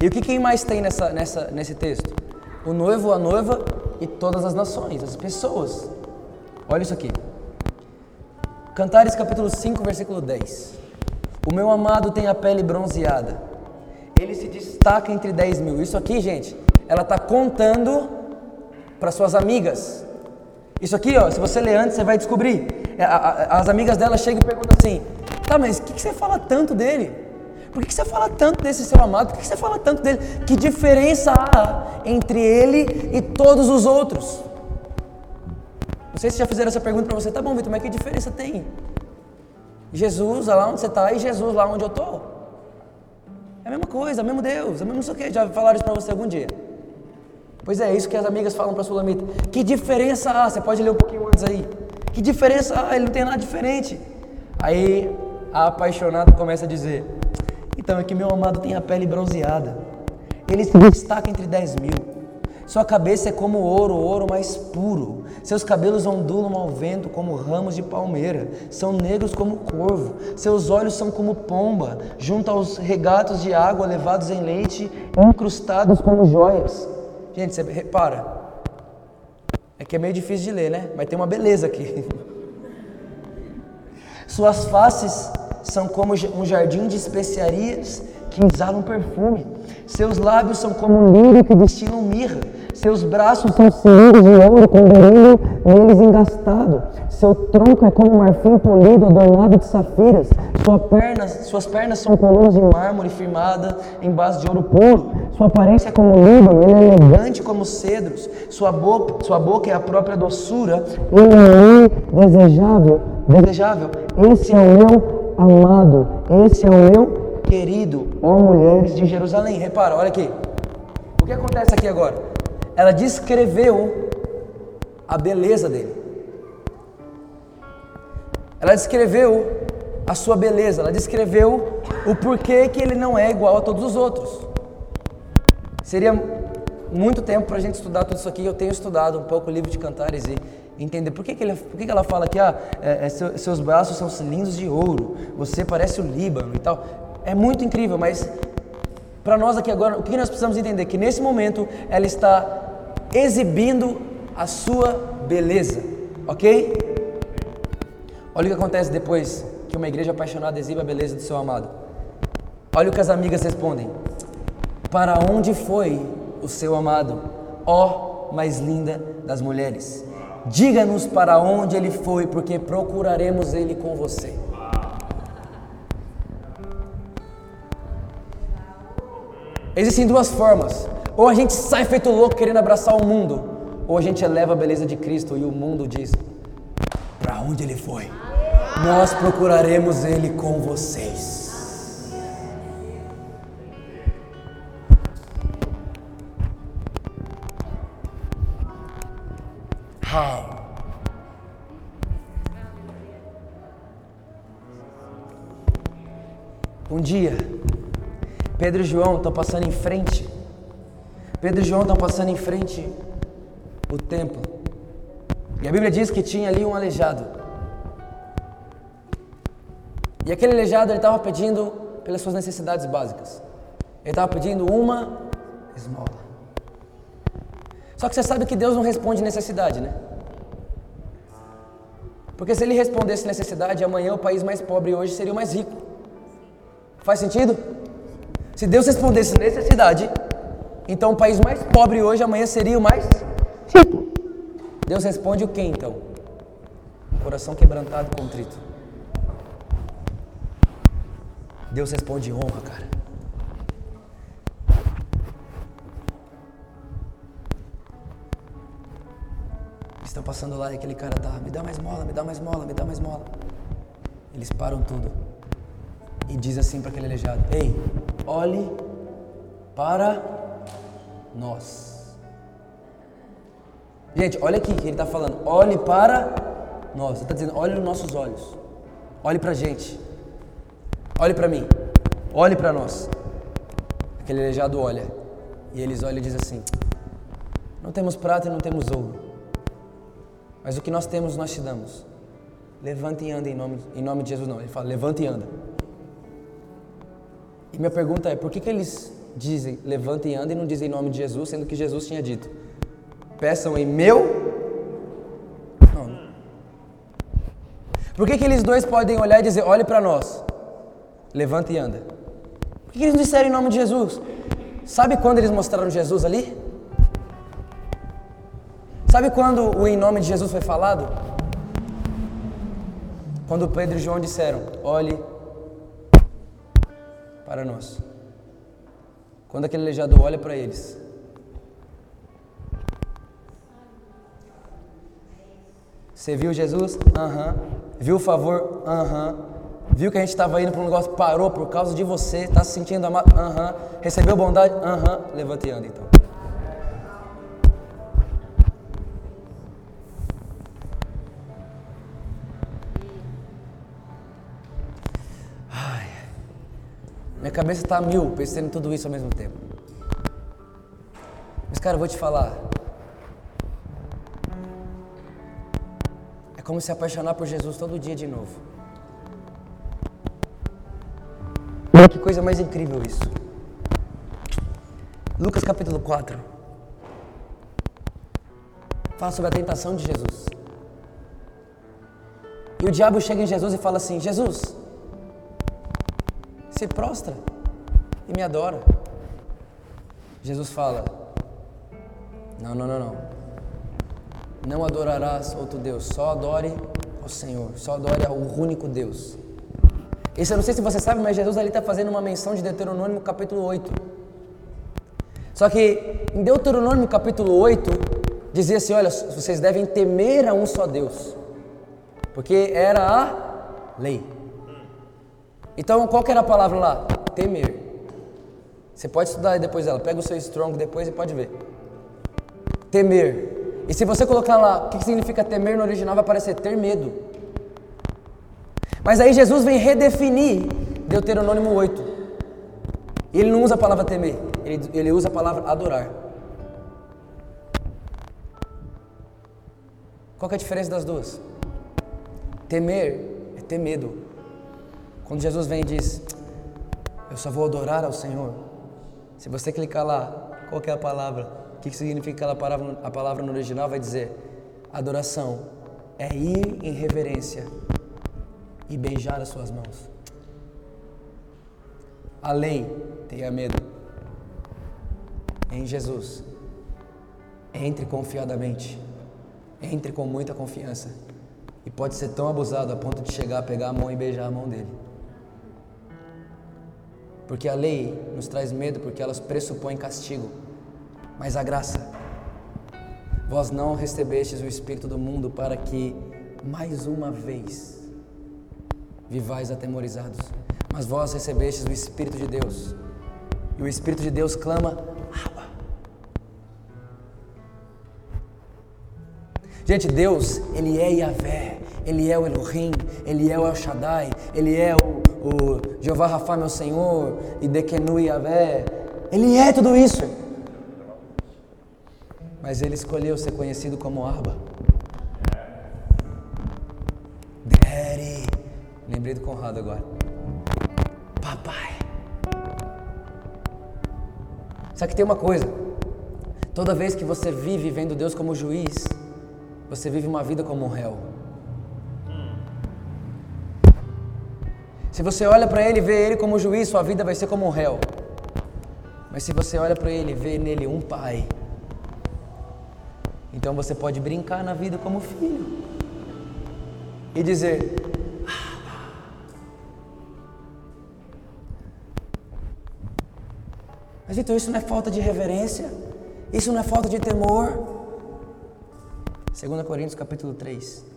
E o que quem mais tem nessa, nessa, nesse texto? O noivo, a noiva e todas as nações, as pessoas. Olha isso aqui. Cantares capítulo 5, versículo 10. O meu amado tem a pele bronzeada. Destaca entre 10 mil. Isso aqui, gente, ela está contando para suas amigas. Isso aqui, ó, se você ler antes, você vai descobrir. É, as amigas dela chegam e perguntam assim: Tá, mas o que, que, você fala tanto dele? Por que, que, você fala tanto desse seu amado? Por que, que você fala tanto dele? Que diferença há entre ele e todos os outros? Não sei se já fizeram essa pergunta para você, tá bom, Vitor, mas que diferença tem? Jesus lá onde você está e Jesus lá onde eu estou. É a mesma coisa, é o mesmo Deus, é o mesmo isso que. Já falaram isso para você algum dia? Pois é, isso que as amigas falam para a Sulamita. Que diferença há? Você pode ler um pouquinho antes aí. Que diferença há? Ele não tem nada diferente. Aí a apaixonada começa a dizer: Então é que meu amado tem a pele bronzeada. Ele se destaca entre 10 mil. Sua cabeça é como ouro, ouro mais puro. Seus cabelos ondulam ao vento como ramos de palmeira. São negros como corvo. Seus olhos são como pomba, junto aos regatos de água levados em leite, incrustados como joias. Gente, você repara. É que é meio difícil de ler, né? Mas tem uma beleza aqui. Suas faces são como um jardim de especiarias que exalam perfume. Seus lábios são como um lírio que destilam mirra. Seus braços são cilindros de ouro com brilho neles engastado. Seu tronco é como marfim polido adornado de safiras. Sua pernas, suas pernas são colunas de mármore firmada em base de ouro puro. Sua aparência é como líbano, ele é elegante como cedros. Sua boca, sua boca é a própria doçura. Ele é desejável, desejável. Esse é o meu amado. Esse é o meu querido, ó mulheres de Jerusalém. Repara, olha aqui. O que acontece aqui agora? Ela descreveu a beleza dele. Ela descreveu a sua beleza, ela descreveu o porquê que ele não é igual a todos os outros. Seria muito tempo para a gente estudar tudo isso aqui. Eu tenho estudado um pouco o livro de Cantares e entender por que, que, ele, por que, que ela fala que ah, é, é, seus braços são cilindros de ouro, você parece o Líbano e tal é muito incrível, mas para nós aqui agora, o que nós precisamos entender? Que nesse momento ela está exibindo a sua beleza, ok? Olha o que acontece depois que uma igreja apaixonada exibe a beleza do seu amado. Olha o que as amigas respondem: Para onde foi o seu amado, ó mais linda das mulheres? Diga-nos para onde ele foi, porque procuraremos ele com você. Existem duas formas. Ou a gente sai feito louco querendo abraçar o mundo, ou a gente eleva a beleza de Cristo e o mundo diz: Para onde ele foi? Nós procuraremos ele com vocês. How? Um dia, Pedro e João estão passando em frente. Pedro e João estão passando em frente o templo. E a Bíblia diz que tinha ali um aleijado. E aquele aleijado ele estava pedindo pelas suas necessidades básicas. Ele estava pedindo uma esmola. Só que você sabe que Deus não responde necessidade, né? Porque se ele respondesse necessidade, amanhã o país mais pobre hoje seria o mais rico. Faz sentido? Se Deus respondesse necessidade, então o país mais pobre hoje amanhã seria o mais rico. Deus responde o que então? Coração quebrantado e contrito. Deus responde honra, cara. Estão passando lá e aquele cara tá, me dá mais mola, me dá mais mola, me dá mais mola. Eles param tudo e diz assim para aquele aleijado: Ei, olhe para nós. Gente, olha aqui que ele está falando: olhe para nós. Ele está dizendo: olhe nos nossos olhos, olhe para a gente, olhe para mim, olhe para nós. Aquele aleijado olha e eles olham e dizem assim: Não temos prata e não temos ouro mas o que nós temos, nós te damos. Levanta e anda em nome, em nome de Jesus. Não, ele fala, levanta e anda. E minha pergunta é, por que, que eles dizem levanta e anda e não dizem em nome de Jesus, sendo que Jesus tinha dito, peçam em meu não. Por que, que eles dois podem olhar e dizer, olhe para nós, levanta e anda? Por que, que eles não disseram em nome de Jesus? Sabe quando eles mostraram Jesus ali? Sabe quando o em nome de Jesus foi falado? Quando Pedro e João disseram: Olhe para nós. Quando aquele aleijado olha para eles. Você viu Jesus? Aham. Uhum. Viu o favor? Aham. Uhum. Viu que a gente estava indo para um negócio, parou por causa de você, está se sentindo amado? Aham. Uhum. Recebeu bondade? Aham. Levanta e anda então. Minha cabeça a mil pensando em tudo isso ao mesmo tempo. Mas, cara, eu vou te falar. É como se apaixonar por Jesus todo dia de novo. Que coisa mais incrível isso. Lucas capítulo 4. Fala sobre a tentação de Jesus. E o diabo chega em Jesus e fala assim: Jesus, se prostra e me adora. Jesus fala: Não, não, não, não. Não adorarás outro Deus, só adore ao Senhor, só adore ao único Deus. Isso eu não sei se você sabe, mas Jesus ali está fazendo uma menção de Deuteronômio capítulo 8. Só que em Deuteronômio capítulo 8 dizia assim: Olha, vocês devem temer a um só Deus, porque era a lei. Então, qual que era a palavra lá? Temer. Você pode estudar depois dela. Pega o seu strong depois e pode ver. Temer. E se você colocar lá o que significa temer no original, vai aparecer ter medo. Mas aí Jesus vem redefinir Deuteronômio 8. E ele não usa a palavra temer, ele, ele usa a palavra adorar. Qual é a diferença das duas? Temer é ter medo. Quando Jesus vem e diz, eu só vou adorar ao Senhor. Se você clicar lá, qual é a palavra? O que significa aquela palavra? A palavra no original vai dizer: adoração é ir em reverência e beijar as suas mãos. A lei, tenha medo. Em Jesus, entre confiadamente, entre com muita confiança. E pode ser tão abusado a ponto de chegar, pegar a mão e beijar a mão dele. Porque a lei nos traz medo porque elas pressupõem castigo. Mas a graça, vós não recebestes o Espírito do mundo para que, mais uma vez, vivais atemorizados. Mas vós recebestes o Espírito de Deus. E o Espírito de Deus clama, Abba. Gente, Deus, Ele é Yahvé, Ele é o Elohim, Ele é o El Shaddai, Ele é o o Jeová Rafa, meu Senhor, e Dekenu Yahvé. Ele é tudo isso. Mas ele escolheu ser conhecido como Arba. Daddy. Lembrei do Conrado agora. Papai. Só que tem uma coisa. Toda vez que você vive vendo Deus como juiz, você vive uma vida como um réu. Se você olha para ele e vê ele como juiz, sua vida vai ser como um réu. Mas se você olha para ele e vê nele um pai, então você pode brincar na vida como filho e dizer: Mas então isso não é falta de reverência? Isso não é falta de temor? 2 Coríntios capítulo 3.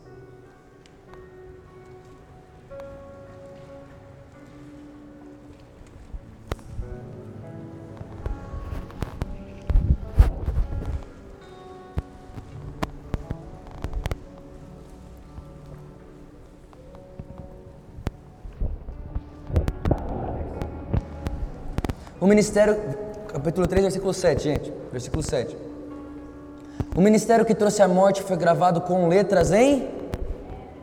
O ministério, capítulo 3, versículo 7, gente. Versículo 7. O ministério que trouxe a morte foi gravado com letras em.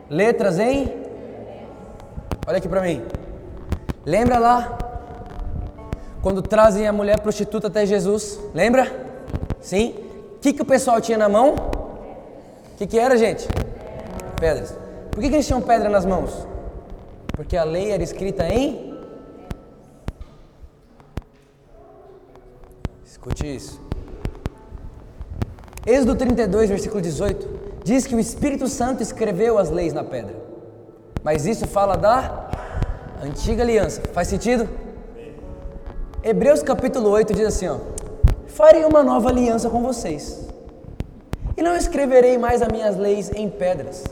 Letras em. Olha aqui para mim. Lembra lá? Quando trazem a mulher prostituta até Jesus? Lembra? Sim? O que, que o pessoal tinha na mão? O que, que era, gente? Pedras. Por que, que eles tinham pedra nas mãos? Porque a lei era escrita em Escute isso. Êxodo 32, versículo 18, diz que o Espírito Santo escreveu as leis na pedra. Mas isso fala da antiga aliança. Faz sentido? Hebreus capítulo 8 diz assim, ó: Farei uma nova aliança com vocês. E não escreverei mais as minhas leis em pedras,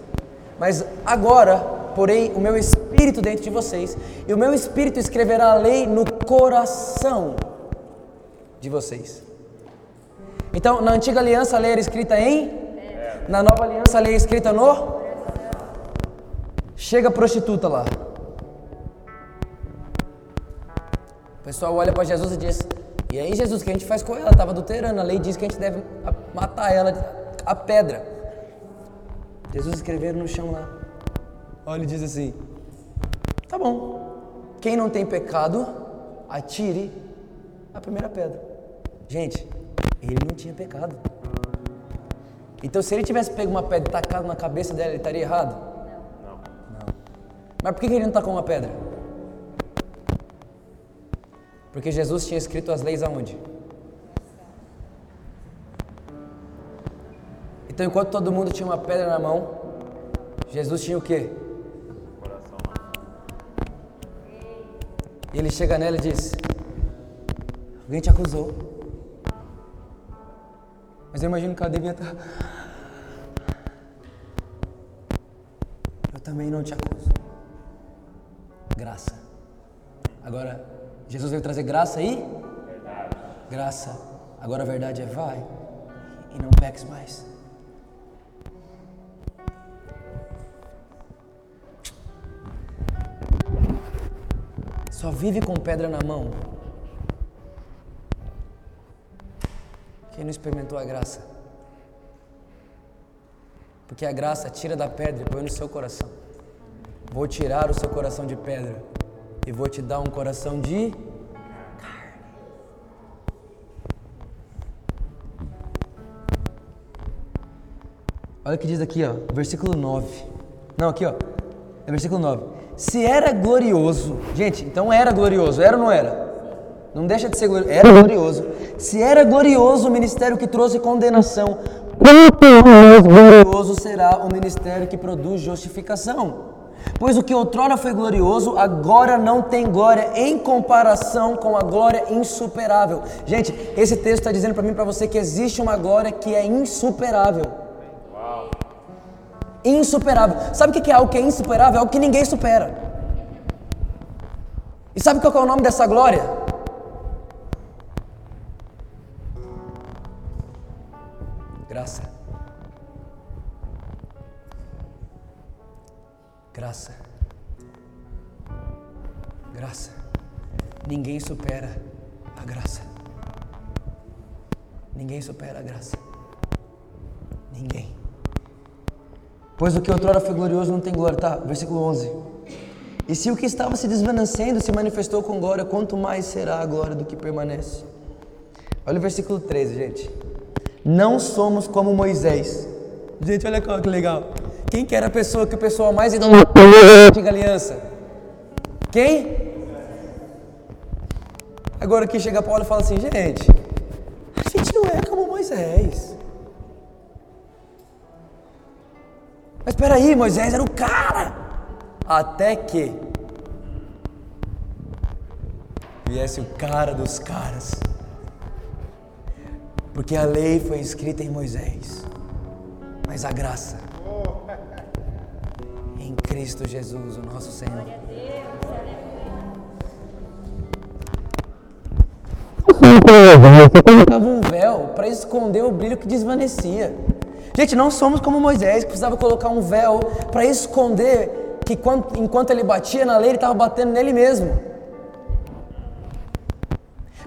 mas agora porei o meu espírito dentro de vocês, e o meu espírito escreverá a lei no coração de vocês. Então, na antiga aliança a lei era escrita em? Na nova aliança a lei é escrita no? Chega a prostituta lá. O pessoal olha para Jesus e diz: E aí, Jesus, o que a gente faz com ela? Estava adulterando. A lei diz que a gente deve matar ela a pedra. Jesus escreveu no chão lá. Olha, ele diz assim: Tá bom. Quem não tem pecado, atire a primeira pedra. Gente, ele não tinha pecado. Então, se ele tivesse pego uma pedra e tacado na cabeça dela, ele estaria errado? Não. Não. Mas por que ele não tacou uma pedra? Porque Jesus tinha escrito as leis aonde? Então, enquanto todo mundo tinha uma pedra na mão, Jesus tinha o quê? E ele chega nela e diz: Alguém te acusou. Mas eu imagino que ela devia estar. Eu também não te acuso. Graça. Agora, Jesus veio trazer graça aí? Verdade. Graça. Agora a verdade é vai e não peques mais. Só vive com pedra na mão Quem não experimentou a graça? Porque a graça tira da pedra e põe no seu coração. Vou tirar o seu coração de pedra e vou te dar um coração de carne. Olha o que diz aqui, ó, versículo 9. Não, aqui, ó. É versículo 9. Se era glorioso, gente, então era glorioso, era ou não era? Não deixa de ser glorioso. Era glorioso. Se era glorioso o ministério que trouxe condenação, quanto mais glorioso será o ministério que produz justificação? Pois o que outrora foi glorioso, agora não tem glória em comparação com a glória insuperável. Gente, esse texto está dizendo para mim e para você que existe uma glória que é insuperável. Insuperável. Sabe o que é algo que é insuperável? É algo que ninguém supera. E sabe qual é o nome dessa glória? Graça. Graça. Ninguém supera a graça. Ninguém supera a graça. Ninguém. Pois o que outrora foi glorioso não tem glória. Tá, versículo 11. E se o que estava se desvanecendo se manifestou com glória, quanto mais será a glória do que permanece? Olha o versículo 13, gente. Não somos como Moisés. Gente, olha que legal. Quem que era a pessoa que o pessoal mais idolatrava na antiga aliança? Quem? Agora aqui chega Paulo e fala assim, gente, a gente não é como Moisés. Mas espera aí, Moisés era o cara. Até que viesse o cara dos caras. Porque a lei foi escrita em Moisés, mas a graça em Cristo Jesus, o nosso Senhor. Colocava um véu para esconder o brilho que desvanecia. Gente, não somos como Moisés, que precisava colocar um véu para esconder que enquanto ele batia na lei, ele estava batendo nele mesmo.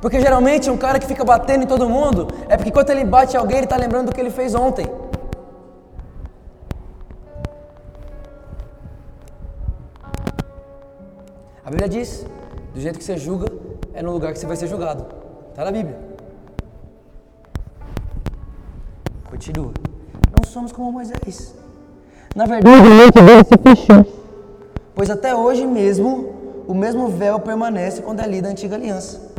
Porque geralmente um cara que fica batendo em todo mundo é porque quando ele bate alguém, ele está lembrando do que ele fez ontem. Bíblia diz: do jeito que você julga, é no lugar que você vai ser julgado. Está na Bíblia. Continua. Não somos como Moisés. Na verdade, a mente dele se fechou. Pois até hoje mesmo, o mesmo véu permanece quando é lida a antiga aliança.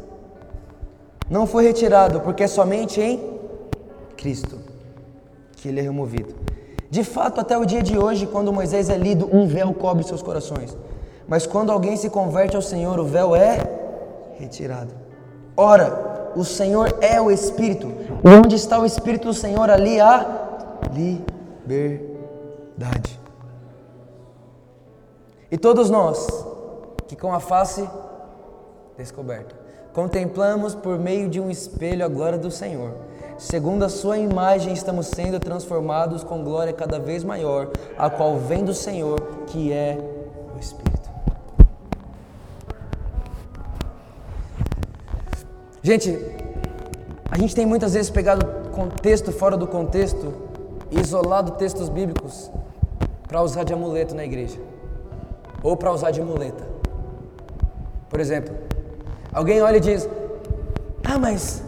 Não foi retirado, porque é somente em Cristo que ele é removido. De fato, até o dia de hoje, quando Moisés é lido, um véu cobre seus corações. Mas quando alguém se converte ao Senhor, o véu é retirado. Ora, o Senhor é o Espírito. E onde está o Espírito do Senhor, ali há liberdade. E todos nós, que com a face descoberta, Contemplamos por meio de um espelho a glória do Senhor. Segundo a sua imagem, estamos sendo transformados com glória cada vez maior, a qual vem do Senhor, que é o Espírito. Gente, a gente tem muitas vezes pegado contexto fora do contexto e isolado textos bíblicos para usar de amuleto na igreja ou para usar de muleta. Por exemplo, Alguém olha e diz: Ah, mas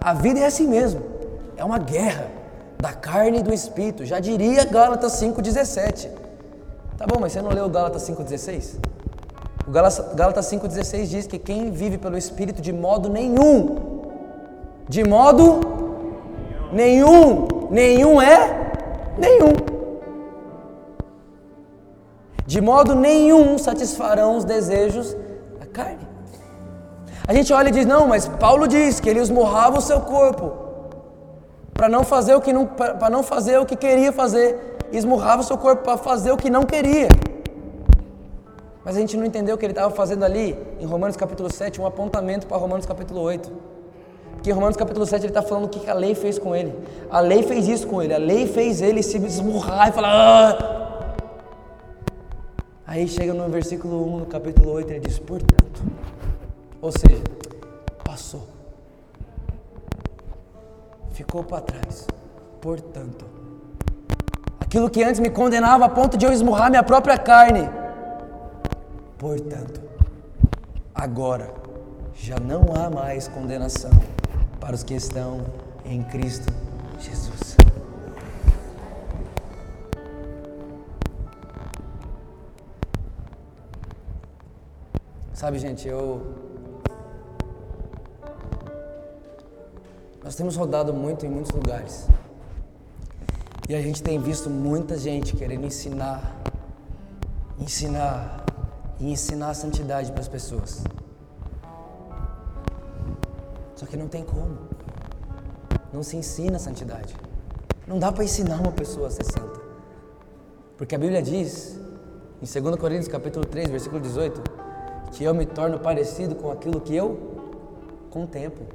a vida é assim mesmo. É uma guerra da carne e do espírito. Já diria Gálatas 5,17. Tá bom, mas você não leu Gálatas 5,16? O Gálatas 5,16 diz que quem vive pelo espírito de modo nenhum, de modo nenhum, nenhum é nenhum. De modo nenhum satisfarão os desejos da carne. A gente olha e diz: "Não, mas Paulo diz que ele esmurrava o seu corpo para não fazer o que não para não fazer o que queria fazer, esmurrava o seu corpo para fazer o que não queria". Mas a gente não entendeu que ele estava fazendo ali em Romanos capítulo 7, um apontamento para Romanos capítulo 8. Porque em Romanos capítulo 7 ele está falando o que a lei fez com ele. A lei fez isso com ele, a lei fez ele se esmurrar e falar. Ah! Aí chega no versículo 1, no capítulo 8, ele diz: Portanto, ou seja, passou. Ficou para trás. Portanto, aquilo que antes me condenava a ponto de eu esmurrar minha própria carne. Portanto, agora já não há mais condenação para os que estão em Cristo Jesus. Sabe, gente, eu Nós temos rodado muito em muitos lugares. E a gente tem visto muita gente querendo ensinar, ensinar e ensinar a santidade para as pessoas. Só que não tem como. Não se ensina a santidade. Não dá para ensinar uma pessoa a ser santa. Porque a Bíblia diz, em 2 Coríntios capítulo 3, versículo 18, que eu me torno parecido com aquilo que eu contemplo.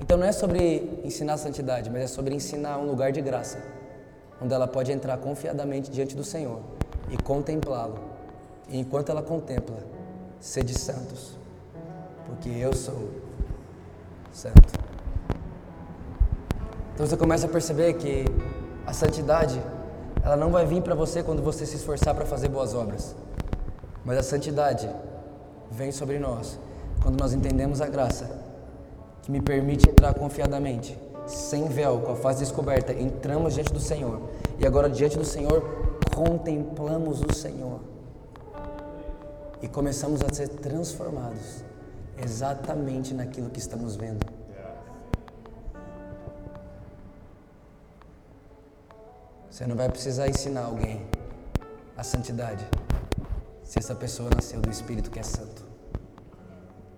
Então não é sobre ensinar a santidade, mas é sobre ensinar um lugar de graça, onde ela pode entrar confiadamente diante do Senhor e contemplá-lo. E enquanto ela contempla, sede santos, porque eu sou santo. Então você começa a perceber que a santidade, ela não vai vir para você quando você se esforçar para fazer boas obras. Mas a santidade vem sobre nós quando nós entendemos a graça que me permite entrar confiadamente sem véu, com a face descoberta, entramos diante do Senhor. E agora, diante do Senhor, contemplamos o Senhor. E começamos a ser transformados exatamente naquilo que estamos vendo. Você não vai precisar ensinar alguém a santidade se essa pessoa nasceu do Espírito que é santo.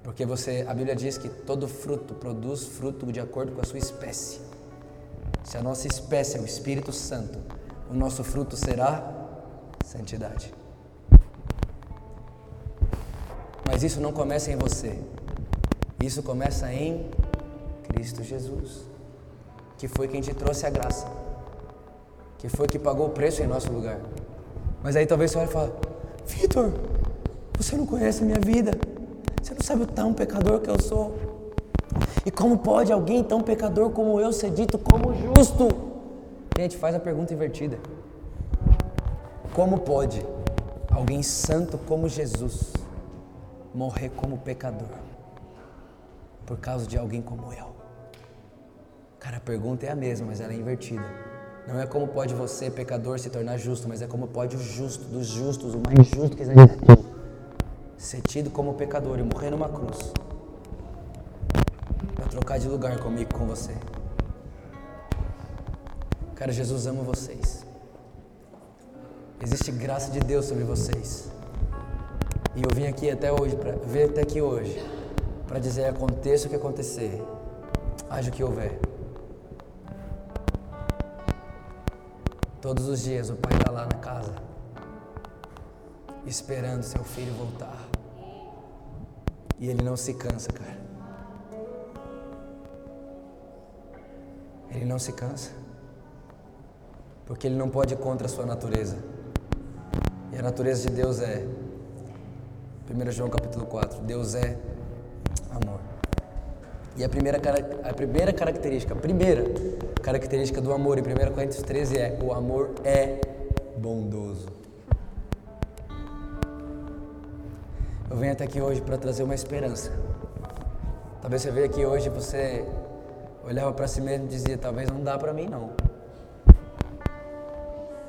Porque você, a Bíblia diz que todo fruto produz fruto de acordo com a sua espécie. Se a nossa espécie é o Espírito Santo, o nosso fruto será santidade. Mas isso não começa em você. Isso começa em Cristo Jesus, que foi quem te trouxe a graça, que foi que pagou o preço em nosso lugar. Mas aí talvez você olhe e fale: Vitor, você não conhece a minha vida. Você não sabe o tão pecador que eu sou. E como pode alguém tão pecador como eu ser dito como justo? Gente, faz a pergunta invertida. Como pode alguém santo como Jesus morrer como pecador por causa de alguém como eu? Cara, a pergunta é a mesma, mas ela é invertida. Não é como pode você, pecador, se tornar justo, mas é como pode o justo dos justos, o mais justo que existe, ser tido como pecador e morrer numa cruz para trocar de lugar comigo com você. Cara, Jesus ama vocês. Existe graça de Deus sobre vocês. E eu vim aqui até hoje, para ver até aqui hoje, para dizer: aconteça o que acontecer, haja o que houver. Todos os dias o pai está lá na casa, esperando seu filho voltar. E ele não se cansa, cara. Ele não se cansa. Porque ele não pode ir contra a sua natureza. E a natureza de Deus é 1 João capítulo 4, Deus é amor. E a primeira, a primeira característica, a primeira característica do amor em 1 Coríntios 13 é: o amor é bondoso. Eu venho até aqui hoje para trazer uma esperança. Talvez você veja aqui hoje você olhava para si mesmo e dizia: talvez não dá para mim não.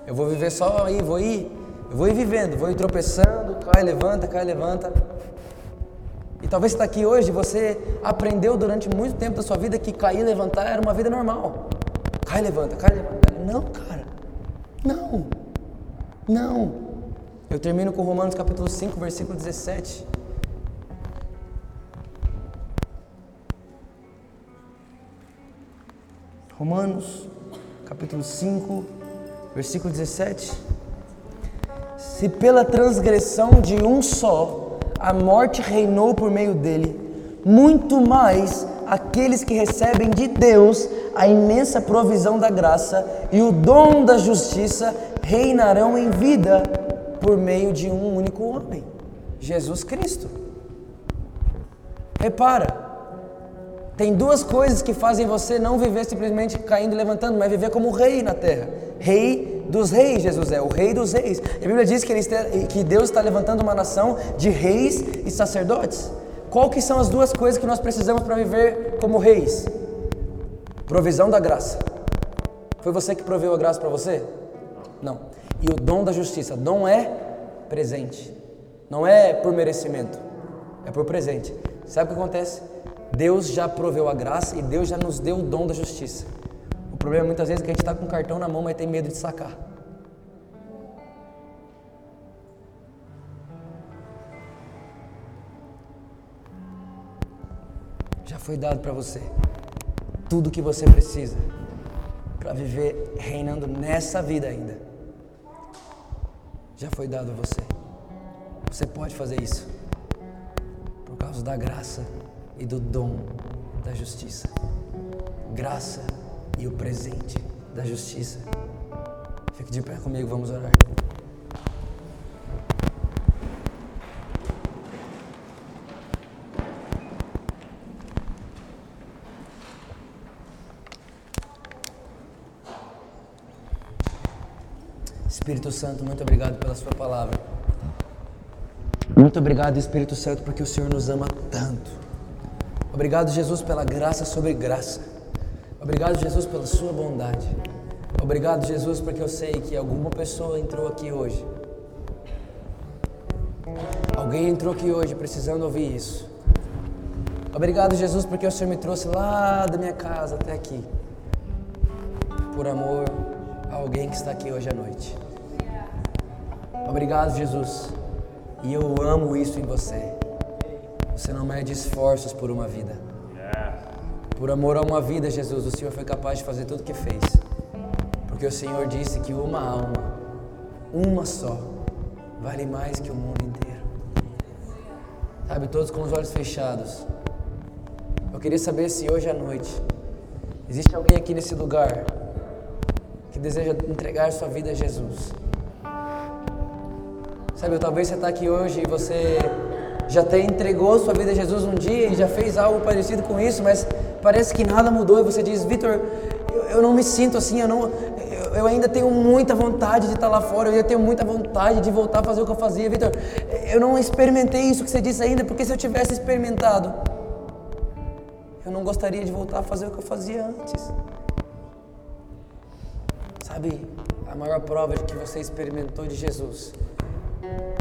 Eu vou viver só aí, vou ir, eu vou ir vivendo, vou ir tropeçando, cai, levanta, cai, levanta. E talvez está aqui hoje, você aprendeu durante muito tempo da sua vida que cair e levantar era uma vida normal. Cai, levanta, cai, levanta. Não, cara. Não. Não. Eu termino com Romanos capítulo 5, versículo 17. Romanos capítulo 5, versículo 17. Se pela transgressão de um só a morte reinou por meio dele, muito mais aqueles que recebem de Deus a imensa provisão da graça e o dom da justiça reinarão em vida por meio de um único homem, Jesus Cristo. Repara, tem duas coisas que fazem você não viver simplesmente caindo e levantando, mas viver como rei na terra. Rei dos reis, Jesus é o rei dos reis. A Bíblia diz que, está, que Deus está levantando uma nação de reis e sacerdotes. Qual que são as duas coisas que nós precisamos para viver como reis? Provisão da graça. Foi você que proveu a graça para você? Não. E o dom da justiça. Dom é presente. Não é por merecimento. É por presente. Sabe o que acontece? Deus já proveu a graça e Deus já nos deu o dom da justiça. Problema muitas vezes é que a gente está com o cartão na mão, mas tem medo de sacar. Já foi dado para você tudo o que você precisa para viver reinando nessa vida ainda. Já foi dado a você. Você pode fazer isso por causa da graça e do dom da justiça. Graça e o presente da justiça. Fique de pé comigo, vamos orar. Espírito Santo, muito obrigado pela Sua palavra. Muito obrigado, Espírito Santo, porque o Senhor nos ama tanto. Obrigado, Jesus, pela graça sobre graça. Obrigado, Jesus, pela sua bondade. Obrigado, Jesus, porque eu sei que alguma pessoa entrou aqui hoje. Alguém entrou aqui hoje precisando ouvir isso. Obrigado, Jesus, porque o Senhor me trouxe lá da minha casa até aqui. Por amor a alguém que está aqui hoje à noite. Obrigado, Jesus. E eu amo isso em você. Você não mede esforços por uma vida. Por amor a uma vida, Jesus, o Senhor foi capaz de fazer tudo o que fez. Porque o Senhor disse que uma alma, uma só, vale mais que o mundo inteiro. Sabe, todos com os olhos fechados. Eu queria saber se hoje à noite existe alguém aqui nesse lugar que deseja entregar sua vida a Jesus. Sabe, talvez você está aqui hoje e você já até entregou sua vida a Jesus um dia e já fez algo parecido com isso, mas parece que nada mudou e você diz, Vitor, eu, eu, não me sinto assim, eu, não, eu, eu, ainda tenho muita vontade de estar lá fora, eu ainda tenho muita vontade de voltar a fazer o que eu fazia, Vitor. Eu não experimentei isso que você disse ainda, porque se eu tivesse experimentado, eu não gostaria de voltar a fazer o que eu fazia antes. Sabe, a maior prova de que você experimentou de Jesus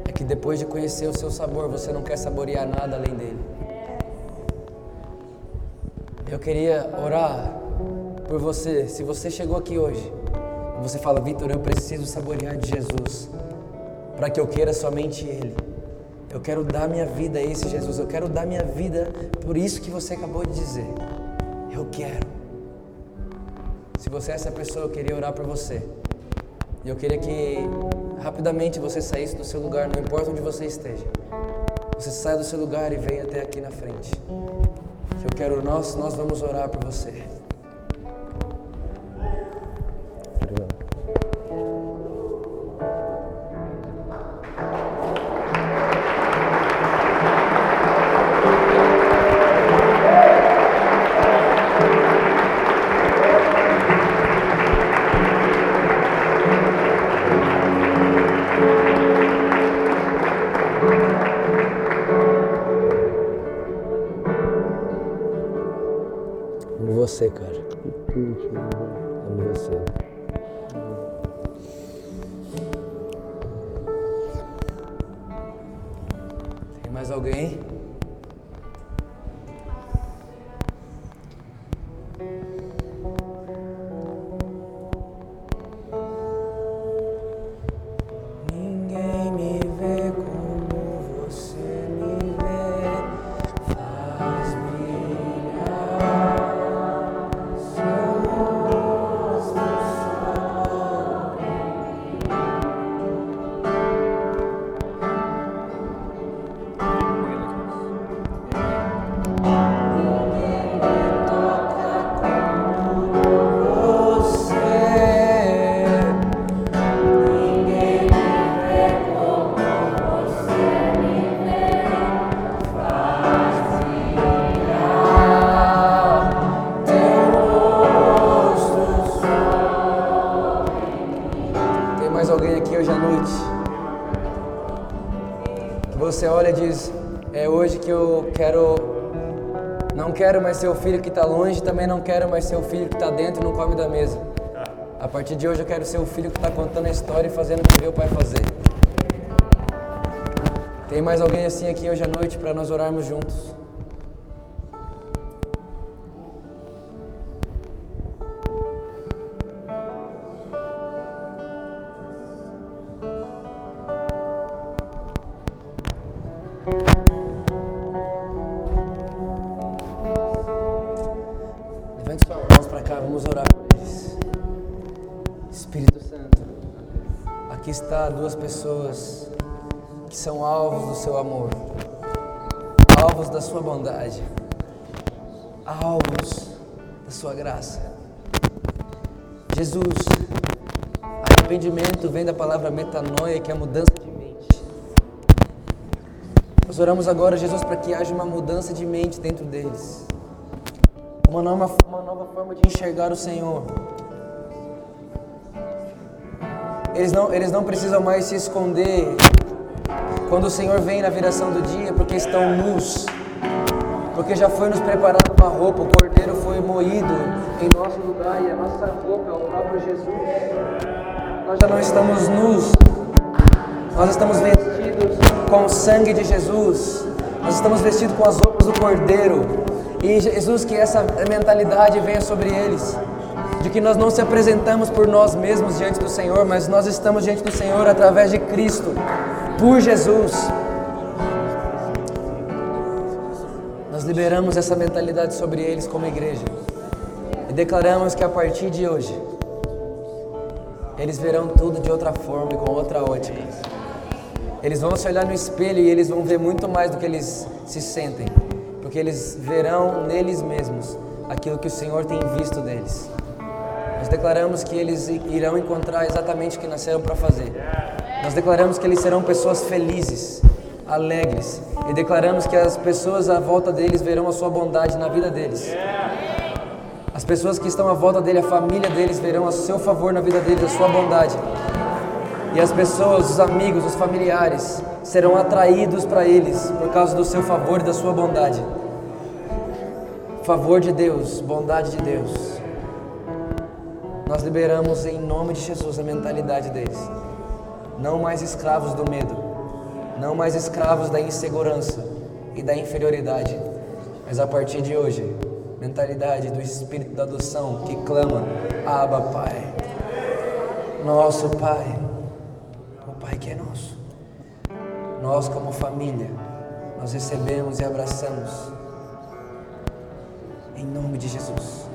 é que depois de conhecer o seu sabor, você não quer saborear nada além dele. Eu queria orar por você. Se você chegou aqui hoje você fala, Vitor, eu preciso saborear de Jesus para que eu queira somente Ele. Eu quero dar minha vida a esse Jesus. Eu quero dar minha vida por isso que você acabou de dizer. Eu quero. Se você é essa pessoa, eu queria orar por você. E eu queria que rapidamente você saísse do seu lugar, não importa onde você esteja. Você saia do seu lugar e venha até aqui na frente. Eu quero nós, nós vamos orar por você. Você, cara. Amo você. Tem mais alguém? O filho que está longe, também não quero mais ser o filho que está dentro e não come da mesa. A partir de hoje eu quero ser o filho que está contando a história e fazendo o que o pai fazer. Tem mais alguém assim aqui hoje à noite para nós orarmos juntos? Pessoas que são alvos do seu amor, alvos da sua bondade, alvos da sua graça. Jesus, arrependimento vem da palavra metanoia, que é a mudança de mente. Nós oramos agora, Jesus, para que haja uma mudança de mente dentro deles, uma nova, uma nova forma de enxergar o Senhor Eles não, eles não precisam mais se esconder quando o Senhor vem na viração do dia, porque estão nus. porque já foi nos preparado uma roupa, o cordeiro foi moído em nosso lugar e a nossa roupa é o próprio Jesus. Nós já não estamos nus, nós estamos vestidos com o sangue de Jesus, nós estamos vestidos com as roupas do cordeiro. E Jesus, que essa mentalidade venha sobre eles, de que nós não se apresentamos por nós mesmos diante do Senhor, mas nós estamos diante do Senhor através de Cristo, por Jesus. Nós liberamos essa mentalidade sobre eles como igreja e declaramos que a partir de hoje eles verão tudo de outra forma e com outra ótica. Eles vão se olhar no espelho e eles vão ver muito mais do que eles se sentem, porque eles verão neles mesmos aquilo que o Senhor tem visto deles. Nós declaramos que eles irão encontrar exatamente o que nasceram para fazer. Nós declaramos que eles serão pessoas felizes, alegres, e declaramos que as pessoas à volta deles verão a sua bondade na vida deles. As pessoas que estão à volta dele, a família deles, verão o seu favor na vida deles, a sua bondade. E as pessoas, os amigos, os familiares, serão atraídos para eles por causa do seu favor e da sua bondade. Favor de Deus, bondade de Deus. Nós liberamos em nome de Jesus a mentalidade deles. Não mais escravos do medo não mais escravos da insegurança e da inferioridade, mas a partir de hoje, mentalidade do espírito da adoção que clama: Abba, Pai. Nosso Pai, o Pai que é nosso. Nós, como família, nós recebemos e abraçamos em nome de Jesus.